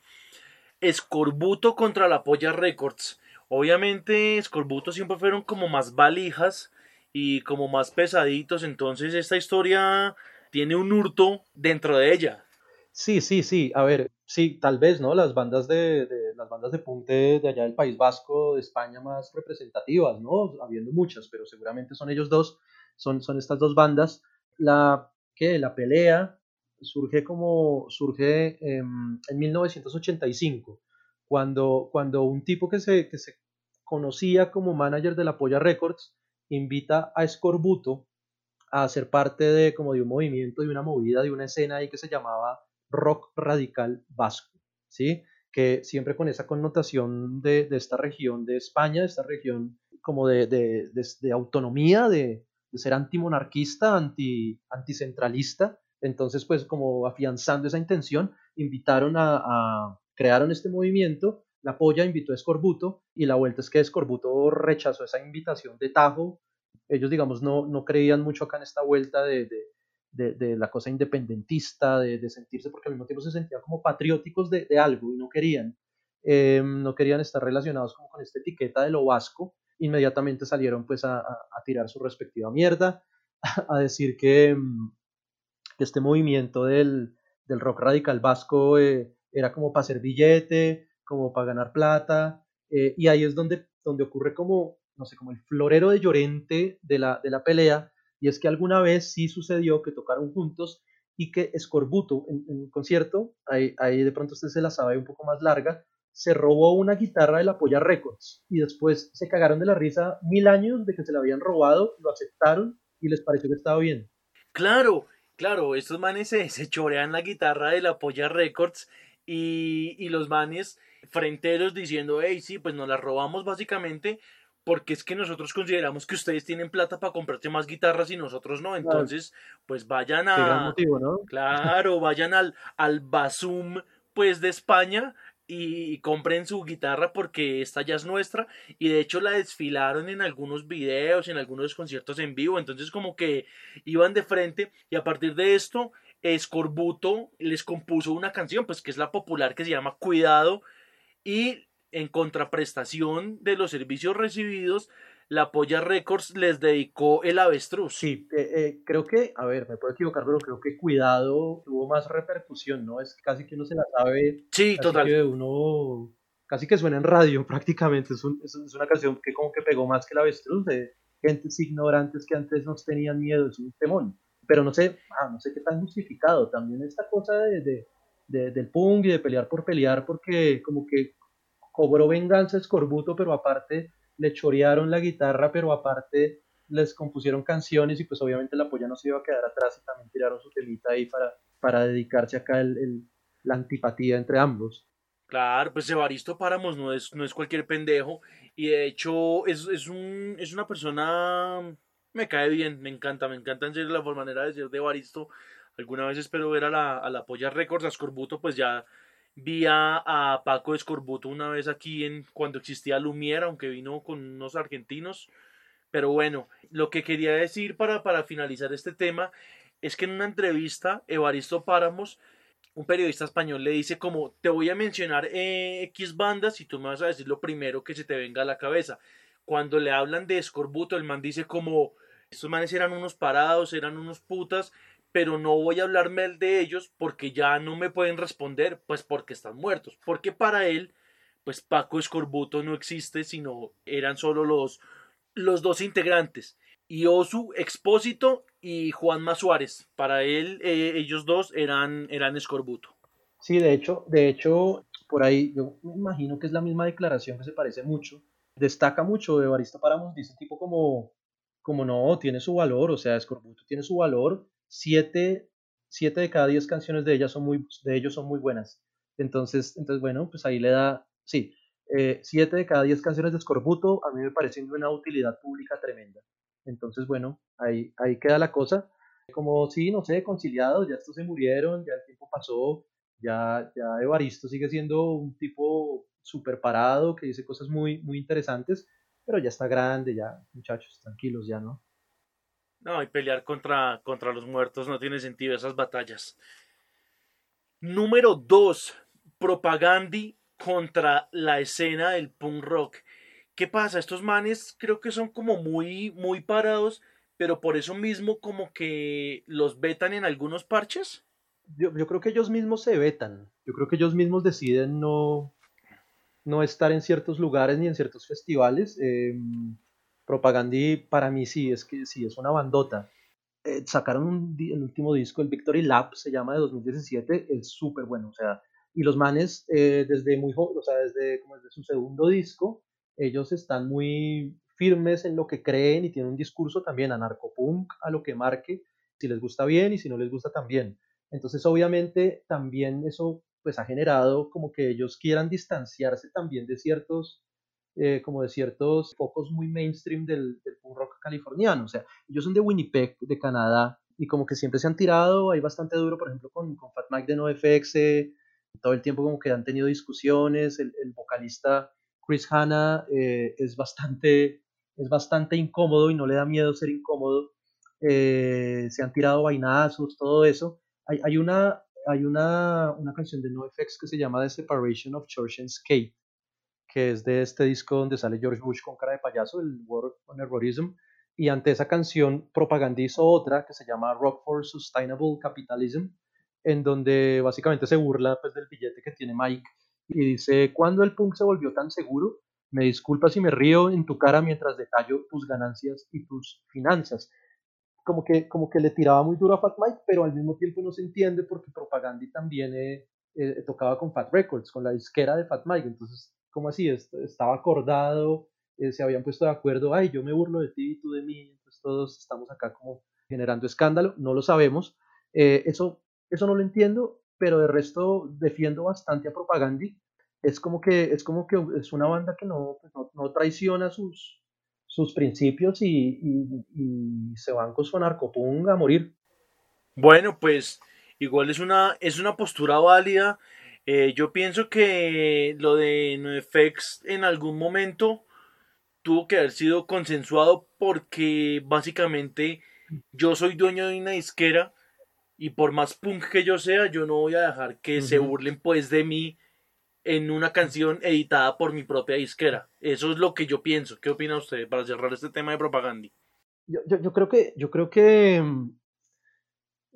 S4: Escorbuto contra la Polla Records. Obviamente Escorbuto siempre fueron como más valijas y como más pesaditos, entonces esta historia tiene un hurto dentro de ella.
S5: Sí, sí, sí. A ver, sí, tal vez, ¿no? Las bandas de, las bandas de punk de, allá del País Vasco, de España, más representativas, ¿no? Habiendo muchas, pero seguramente son ellos dos, son, son estas dos bandas. La, que La pelea surge como, surge en 1985, cuando, cuando un tipo que se, que se conocía como manager de la Polla Records invita a Escorbuto a ser parte de como de un movimiento, de una movida, de una escena ahí que se llamaba rock radical vasco, ¿sí? que siempre con esa connotación de, esta región de España, de esta región como de, de, autonomía, de, ser antimonarquista, anti, anticentralista. Entonces, pues como afianzando esa intención, invitaron a, crearon este movimiento, la polla invitó a Escorbuto y la vuelta es que Escorbuto rechazó esa invitación de Tajo ellos, digamos, no, no creían mucho acá en esta vuelta de, de, de, la cosa independentista, de, sentirse, porque al mismo tiempo se sentían como patrióticos de, algo y no querían, eh, no querían estar relacionados con esta etiqueta de lo vasco, inmediatamente salieron pues a, tirar su respectiva mierda, a decir que, mm, este movimiento del, del rock radical vasco eh, era como para hacer billete, como para ganar plata, eh, y ahí es donde, donde ocurre como, no sé, como el florero de Llorente de la, de la pelea, y es que alguna vez sí sucedió que tocaron juntos y que Escorbuto en, un concierto, ahí, ahí de pronto usted se la sabe un poco más larga, se robó una guitarra de la Polla Records y después se cagaron de la risa mil años de que se la habían robado, lo aceptaron y les pareció que estaba bien.
S4: Claro, claro, estos manes se, se chorean la guitarra de la Polla Records y, y los manes frenteros diciendo, hey, sí, pues nos la robamos básicamente porque es que nosotros consideramos que ustedes tienen plata para comprarte más guitarras y nosotros no, entonces pues vayan a... Claro, vayan al, al Basum pues de España y compren su guitarra porque esta ya es nuestra. Y de hecho la desfilaron en algunos videos, en algunos conciertos en vivo, entonces como que iban de frente y a partir de esto Escorbuto les compuso una canción pues que es la popular que se llama Cuidado. Y en contraprestación de los servicios recibidos, la Polla Records les dedicó el avestruz.
S5: Sí, eh, eh, creo que, a ver, me puedo equivocar, pero creo que Cuidado tuvo más repercusión, ¿no? Es casi que uno se la sabe.
S4: Sí, total.
S5: Que uno, casi que suena en radio prácticamente. Es, es, una canción que como que pegó más que el avestruz, de gentes ignorantes que antes nos tenían miedo, es un temón. Pero no sé, ah, no sé qué tan justificado. También esta cosa de, de, del punk y de pelear por pelear, porque como que cobró venganza Escorbuto, pero aparte le chorearon la guitarra, pero aparte les compusieron canciones y pues obviamente la polla no se iba a quedar atrás y también tiraron su telita ahí para, para dedicarse acá el, la antipatía entre ambos.
S4: Claro, pues Evaristo Páramos no es, no es cualquier pendejo y de hecho es, es, un, es una persona, me cae bien, me encanta, me encanta en la manera de decir de Evaristo. Alguna vez espero ver a la, a la Polla Records, a Escorbuto pues ya Vi a, Paco Escorbuto una vez aquí en cuando existía Lumiera, aunque vino con unos argentinos. Pero bueno, lo que quería decir para, para finalizar este tema es que en una entrevista, Evaristo Páramos, un periodista español, le dice como, te voy a mencionar eh, X bandas y tú me vas a decir lo primero que se te venga a la cabeza. Cuando le hablan de Escorbuto, el man dice como, estos manes eran unos parados, eran unos putas, pero no voy a hablarme de ellos porque ya no me pueden responder, pues porque están muertos. Porque para él, pues Paco Escorbuto no existe, sino eran solo los, los dos integrantes. Y Osu Expósito y Juan Suárez. Para él, eh, ellos dos eran, eran Escorbuto.
S5: Sí, de hecho, de hecho, por ahí yo me imagino que es la misma declaración que se parece mucho. Destaca mucho de Barista Páramos, dice tipo como, como no, tiene su valor, o sea, Escorbuto tiene su valor, siete, siete de cada diez canciones de, ellas son muy, de ellos son muy buenas. Entonces, entonces, bueno, pues ahí le da, sí, eh, siete de cada diez canciones de Scorbuto a mí me parecen de una utilidad pública tremenda. Entonces, bueno, ahí, ahí queda la cosa. Como sí, no sé, conciliados, ya estos se murieron, ya el tiempo pasó, ya, ya Evaristo sigue siendo un tipo súper parado, que dice cosas muy, muy interesantes, pero ya está grande, ya, muchachos, tranquilos, ya, ¿no?
S4: No, y pelear contra, contra los muertos no tiene sentido esas batallas. Número 2. Propagandi contra la escena del punk rock. ¿Qué pasa? Estos manes creo que son como muy, muy parados, pero por eso mismo como que los vetan en algunos parches.
S5: Yo, creo que ellos mismos se vetan. Yo creo que ellos mismos deciden no, no estar en ciertos lugares ni en ciertos festivales. Em, Propagandi para mí sí, es que sí, es una bandota. Eh, sacaron el último disco, el Victory Lap, se llama de 2017, es súper bueno, o sea, y los manes eh, desde muy joven, o sea, desde su segundo disco, ellos están muy firmes en lo que creen y tienen un discurso también anarcopunk a lo que marque, si les gusta bien y si no les gusta también. Entonces, obviamente, también eso pues ha generado como que ellos quieran distanciarse también de ciertos eh, como de ciertos focos muy mainstream del, del punk rock californiano. O sea, ellos son de Winnipeg, de Canadá, y como que siempre se han tirado ahí bastante duro, por ejemplo, con, con Fat Mike de NoFX, eh, todo el tiempo como que han tenido discusiones, el, el vocalista Chris Hanna eh, es bastante es bastante incómodo y no le da miedo ser incómodo. Eh, se han tirado vainazos, todo eso. Hay, hay, una, hay una, una canción de NoFX que se llama The Separation of Church and Skate, que es de este disco donde sale George Bush con cara de payaso, el War on Terrorism. Y ante esa canción, Propaganda hizo otra que se llama Rock for Sustainable Capitalism, en donde básicamente se burla pues, del billete que tiene Mike y dice, ¿cuándo el punk se volvió tan seguro? Me disculpas si me río en tu cara mientras detallo tus ganancias y tus finanzas. Como que, como que le tiraba muy duro a Fat Mike, pero al mismo tiempo no se entiende porque Propaganda también eh, eh, tocaba con Fat Records, con la disquera de Fat Mike. Entonces, ¿cómo así? Estaba acordado, eh, se habían puesto de acuerdo, ay, yo me burlo de ti y tú de mí, entonces todos estamos acá como generando escándalo, no lo sabemos. eso, eso no lo entiendo, pero de resto defiendo bastante a Propagandi es como que es como que es una banda que no, pues, no, traiciona sus, sus principios y, se van con su narcopunk a morir.
S4: Bueno, pues igual es una, es una postura válida. Eh, yo pienso que lo de NoFX en algún momento tuvo que haber sido consensuado porque básicamente yo soy dueño de una disquera y por más punk que yo sea, yo no voy a dejar que se burlen pues de mí en una canción editada por mi propia disquera. Eso es lo que yo pienso. ¿Qué opina usted para cerrar este tema de propaganda?
S5: Yo, yo, creo que, yo creo que mm,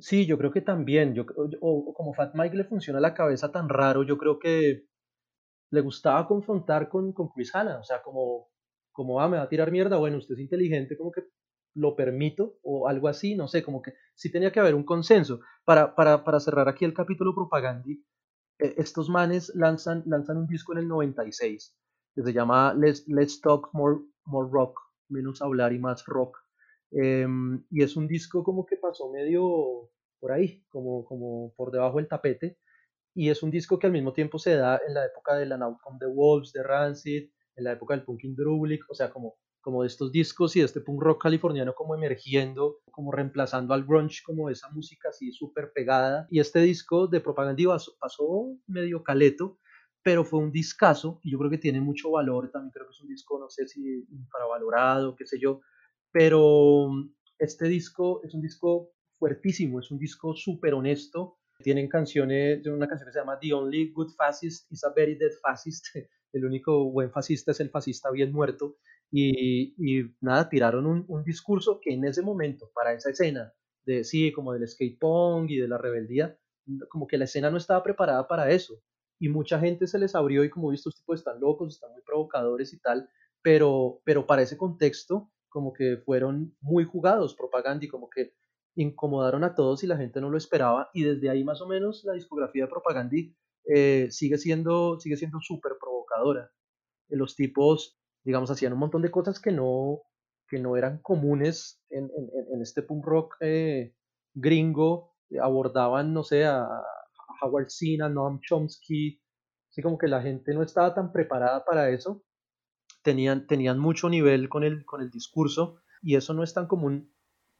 S5: sí, yo creo que también. Yo, o, como Fat Mike le funciona la cabeza tan raro, yo creo que le gustaba confrontar con, con Chris Hanna. O sea, como, como, ah, me va a tirar mierda. Bueno, usted es inteligente, como que lo permito o algo así, no sé, como que sí tenía que haber un consenso. Para, para, para cerrar aquí el capítulo propagandi, e, estos manes lanzan, lanzan un disco en el 96 que se llama Let's, Let's Talk More, More Rock, menos hablar y más rock. Em, y es un disco como que pasó medio por ahí, como, como por debajo del tapete. Y es un disco que al mismo tiempo se da en la época de la Now Come the Wolves, de Rancid, en la época del Punk Drublic, o sea, como como de estos discos y de este punk rock californiano como emergiendo, como reemplazando al grunge, como esa música así súper pegada. Y este disco de Propaganda pasó, medio caleto, pero fue un discazo y yo creo que tiene mucho valor. También creo que es un disco, no sé si infravalorado, qué sé yo, pero este disco es un disco fuertísimo, es un disco súper honesto. Tienen canciones, una canción que se llama The Only Good Fascist is a Very Dead Fascist. El único buen fascista es el fascista bien muerto. Y, nada, tiraron un, discurso que en ese momento, para esa escena, de sí, como del skate punk y de la rebeldía, como que la escena no estaba preparada para eso. Y mucha gente se les abrió y como visto, estos tipos están locos, están muy provocadores y tal, pero, pero para ese contexto, como que fueron muy jugados propaganda y como que incomodaron a todos y la gente no lo esperaba. Y desde ahí más o menos la discografía de propaganda eh, sigue siendo sigue siendo súper provocadora. Los tipos digamos, hacían un montón de cosas que no, que no eran comunes en, en, este punk rock eh, gringo, abordaban, no sé, a, Howard Zinn, a Noam Chomsky, así como que la gente no estaba tan preparada para eso, tenían, tenían mucho nivel con el, con el discurso y eso no es tan común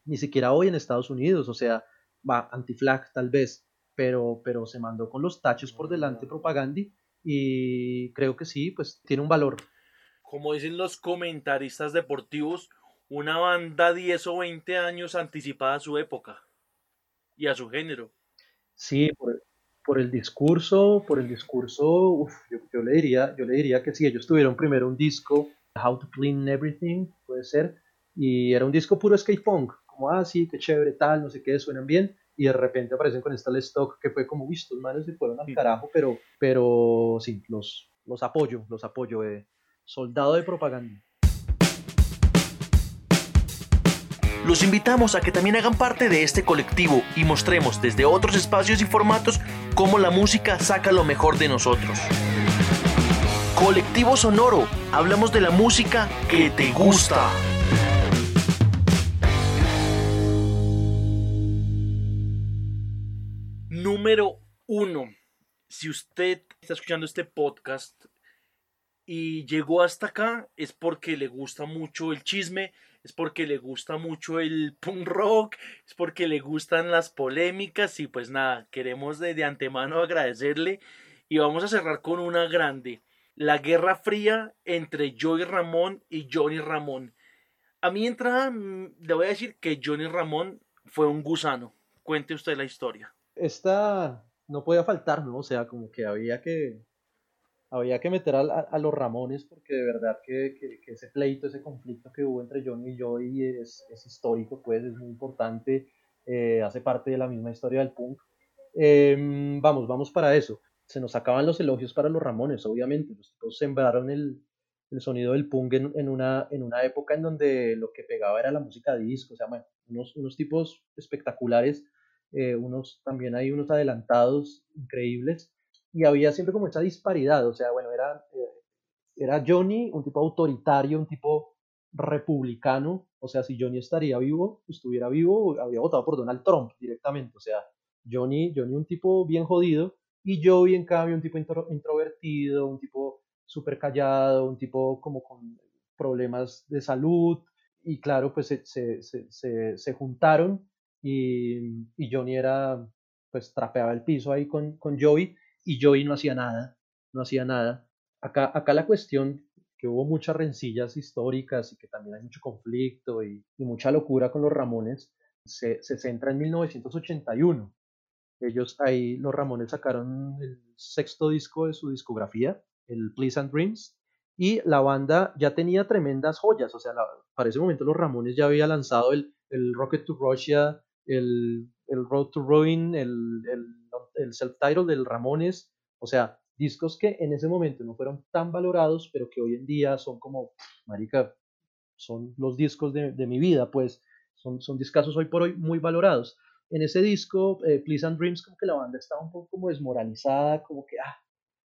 S5: ni siquiera hoy en Estados Unidos, o sea, va anti-flag tal vez, pero, pero se mandó con los tachos por delante propaganda y creo que sí, pues tiene un valor
S4: como dicen los comentaristas deportivos, una banda 10 o 20 años anticipada a su época y a su género.
S5: Sí, por, el discurso, por el discurso, yo, le diría, yo le diría que sí, ellos tuvieron primero un disco, How to Clean Everything, puede ser, y era un disco puro skate punk, como, ah, sí, qué chévere, tal, no sé qué, suenan bien, y de repente aparecen con esta stock que fue como, visto, los manos se fueron al carajo, pero, pero sí, los, los apoyo, los apoyo. Eh soldado de propaganda.
S4: Los invitamos a que también hagan parte de este colectivo y mostremos desde otros espacios y formatos cómo la música saca lo mejor de nosotros. Colectivo Sonoro, hablamos de la música que te gusta. Número uno. Si usted está escuchando este podcast y llegó hasta acá es porque le gusta mucho el chisme, es porque le gusta mucho el punk rock, es porque le gustan las polémicas y pues nada, queremos de, antemano agradecerle y vamos a cerrar con una grande, la guerra fría entre Joey Ramón y Johnny Ramón. A mi entrada mm, le voy a decir que Johnny Ramón fue un gusano. Cuente usted la historia.
S5: Esta no podía faltar, ¿no? O sea, como que había que, había que meter a, a, los Ramones porque de verdad que, que, ese pleito, ese conflicto que hubo entre Johnny y Joey es, es histórico, pues es muy importante, eh, hace parte de la misma historia del punk. Em, vamos, vamos para eso. Se nos acaban los elogios para los Ramones, obviamente. Los tipos sembraron el, el sonido del punk en, en, una, en una época en donde lo que pegaba era la música disco, o sea, bueno, unos, unos tipos espectaculares, eh, unos también hay unos adelantados increíbles y había siempre como esa disparidad, o sea, bueno, era, eh, era Johnny, un tipo autoritario, un tipo republicano, o sea, si Johnny estaría vivo, estuviera vivo, habría votado por Donald Trump directamente, o sea, Johnny, Johnny un tipo bien jodido, y Joey en cambio un tipo introvertido, un tipo súper callado, un tipo como con problemas de salud, y claro, pues se, se, se, se juntaron y, y, Johnny era, pues trapeaba el piso ahí con, con Joey, y Joey no hacía nada, no hacía nada. Acá, acá la cuestión, que hubo muchas rencillas históricas y que también hay mucho conflicto y, mucha locura con los Ramones, se, se, centra en 1981. Ellos ahí, los Ramones sacaron el sexto disco de su discografía, el Pleasant Dreams, y la banda ya tenía tremendas joyas, o sea, para ese momento los Ramones ya había lanzado el, el Rocket to Russia, el, el Road to Ruin, el el self-title del Ramones, o sea, discos que en ese momento no fueron tan valorados, pero que hoy en día son como, marica, son los discos de, mi vida, pues son, son discazos hoy por hoy muy valorados. En ese disco, eh, Please and Dreams, como que la banda estaba un poco como desmoralizada, como que, ah,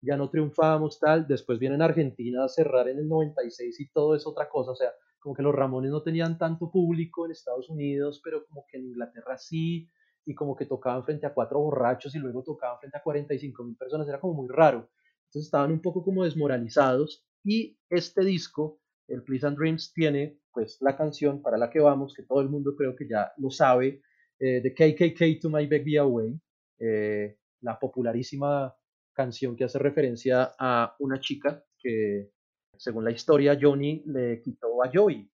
S5: ya no triunfamos, tal. Después vienen Argentina a cerrar en el 96 y todo es otra cosa, o sea, como que los Ramones no tenían tanto público en Estados Unidos, pero como que en Inglaterra sí, y como que tocaban frente a cuatro borrachos y luego tocaban frente a 45 mil personas, era como muy raro. Entonces estaban un poco como desmoralizados y este disco, el Please and Dreams, tiene pues la canción para la que vamos, que todo el mundo creo que ya lo sabe, eh, de KKK to My Baby Away, eh, la popularísima canción que hace referencia a una chica que según la historia Johnny le quitó a Joey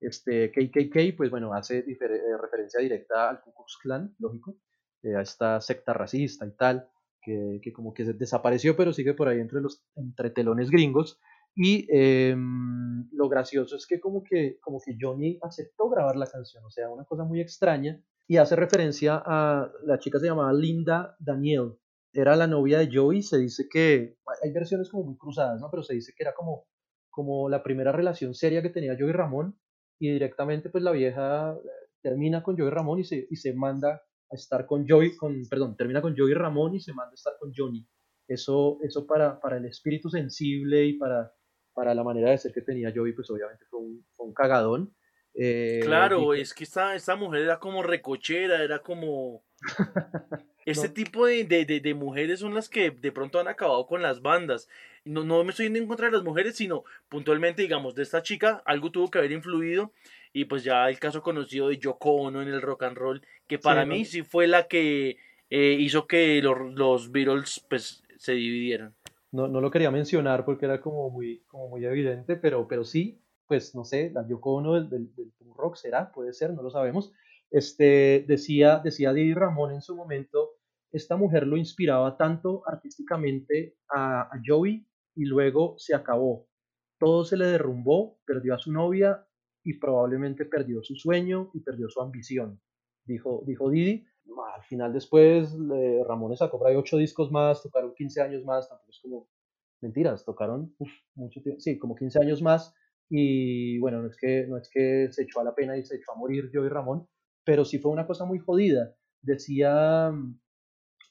S5: este KKK, pues bueno, hace eh, referencia directa al Ku Klux Klan, lógico, eh, a esta secta racista y tal, que, que, como que desapareció, pero sigue por ahí entre los entre telones gringos. Y em, lo gracioso es que como, que como que Johnny aceptó grabar la canción, o sea, una cosa muy extraña, y hace referencia a la chica se llamaba Linda Daniel, era la novia de Joey, se dice que, hay versiones como muy cruzadas, ¿no? Pero se dice que era como, como la primera relación seria que tenía Joey Ramón, y directamente pues la vieja eh, termina con Joey Ramón y se, y se manda a estar con Joey, con, perdón, termina con Joey Ramón y se manda a estar con Johnny. Eso, eso para, para el espíritu sensible y para, para la manera de ser que tenía Joey, pues obviamente fue un, fue un cagadón.
S4: Eh, claro, es que esta, esta mujer era como recochera, era como... Este tipo de, de, de, mujeres son las que de pronto han acabado con las bandas. No, no me estoy yendo en contra de las mujeres, sino puntualmente, digamos, de esta chica, algo tuvo que haber influido. Y pues ya el caso conocido de Yoko Ono en el rock and roll, que para mí sí fue la que eh, hizo que los, los, Beatles pues se dividieran.
S5: No, no lo quería mencionar porque era como muy, como muy evidente, pero, pero sí, pues no sé, la Yoko Ono del, del, del rock será, puede ser, no lo sabemos. Este, decía, decía Didi Ramón en su momento, esta mujer lo inspiraba tanto artísticamente a, Joey y luego se acabó. Todo se le derrumbó, perdió a su novia y probablemente perdió su sueño y perdió su ambición, dijo, dijo Didi. Al final después Ramón sacó por ahí ocho discos más, tocaron 15 años más, tampoco es como mentiras, tocaron mucho tiempo, sí, como 15 años más y bueno, no es que, no es que se echó a la pena y se echó a morir Joey Ramón, pero sí fue una cosa muy jodida. Decía,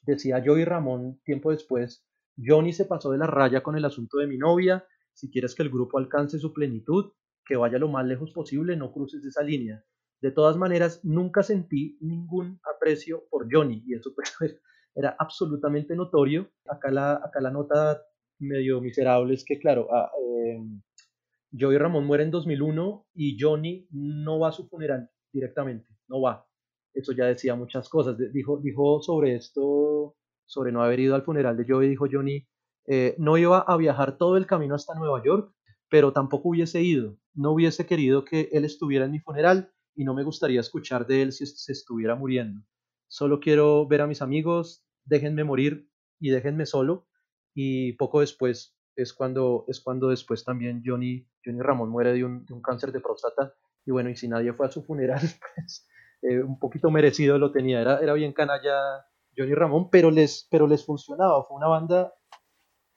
S5: decía Joey Ramón tiempo después, Johnny se pasó de la raya con el asunto de mi novia, si quieres que el grupo alcance su plenitud, que vaya lo más lejos posible, no cruces esa línea. De todas maneras, nunca sentí ningún aprecio por Johnny y eso pues, era absolutamente notorio. Acá la, acá la nota medio miserable es que, claro, ah, em, Joey Ramón muere en 2001 y Johnny no va a su funeral directamente, no va. Eso ya decía muchas cosas. Dijo, dijo sobre esto, sobre no haber ido al funeral de Joey, dijo Johnny, eh, no iba a viajar todo el camino hasta Nueva York pero tampoco hubiese ido. No hubiese querido que él estuviera en mi funeral y no me gustaría escuchar de él si se estuviera muriendo. Solo quiero ver a mis amigos, déjenme morir y déjenme solo. Y poco después es cuando, es cuando después también Johnny, Johnny Ramón muere de un, de un cáncer de próstata. Y bueno, y si nadie fue a su funeral, pues eh, un poquito merecido lo tenía. Era, era bien canalla Johnny Ramón, pero les, pero les funcionaba. Fue una banda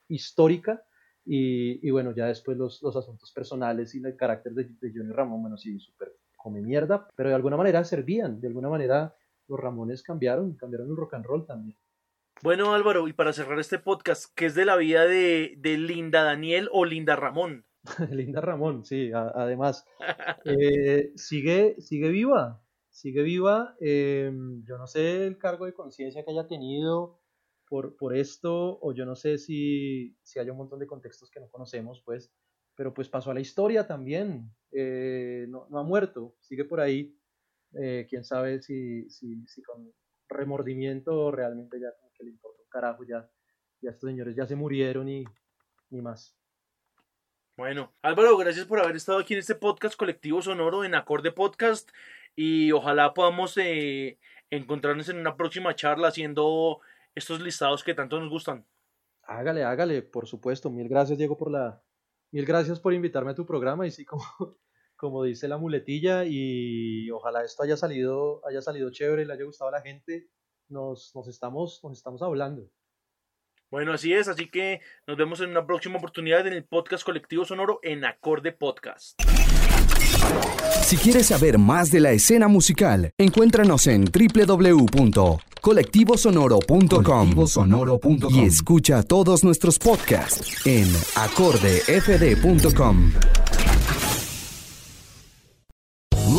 S5: histórica y, y bueno, ya después los, los, asuntos personales y el carácter de, de Johnny Ramón, bueno, sí, súper come mierda, pero de alguna manera servían, de alguna manera los Ramones cambiaron, cambiaron el rock and roll también.
S4: Bueno Álvaro, y para cerrar este podcast, ¿qué es de la vida de, de Linda Daniel o Linda Ramón?
S5: Linda Ramón, sí, a, además. Eh, sigue, sigue viva, sigue viva. Eh, yo no sé el cargo de conciencia que haya tenido por, por esto, o yo no sé si, si hay un montón de contextos que no conocemos, pues, pero pues pasó a la historia también. Eh, no, ha muerto, sigue por ahí. Eh, quién sabe si, si, si, con remordimiento realmente ya como que le importa un carajo, ya, ya estos señores ya se murieron y ni más.
S4: Bueno, Álvaro, gracias por haber estado aquí en este podcast colectivo sonoro en Acorde Podcast y ojalá podamos eh, encontrarnos en una próxima charla haciendo estos listados que tanto nos gustan.
S5: Hágale, hágale, por supuesto. Mil gracias, Diego, por la... Mil gracias por invitarme a tu programa y sí, como, como dice la muletilla y ojalá esto haya salido, haya salido chévere, le haya gustado a la gente. Nos, nos, estamos, nos estamos hablando.
S4: Bueno, así es, así que nos vemos en una próxima oportunidad en el podcast colectivo sonoro en Acorde Podcast.
S3: Si quieres saber más de la escena musical, encuéntranos en www.colectivosonoro.com y escucha todos nuestros podcasts en acordefd.com.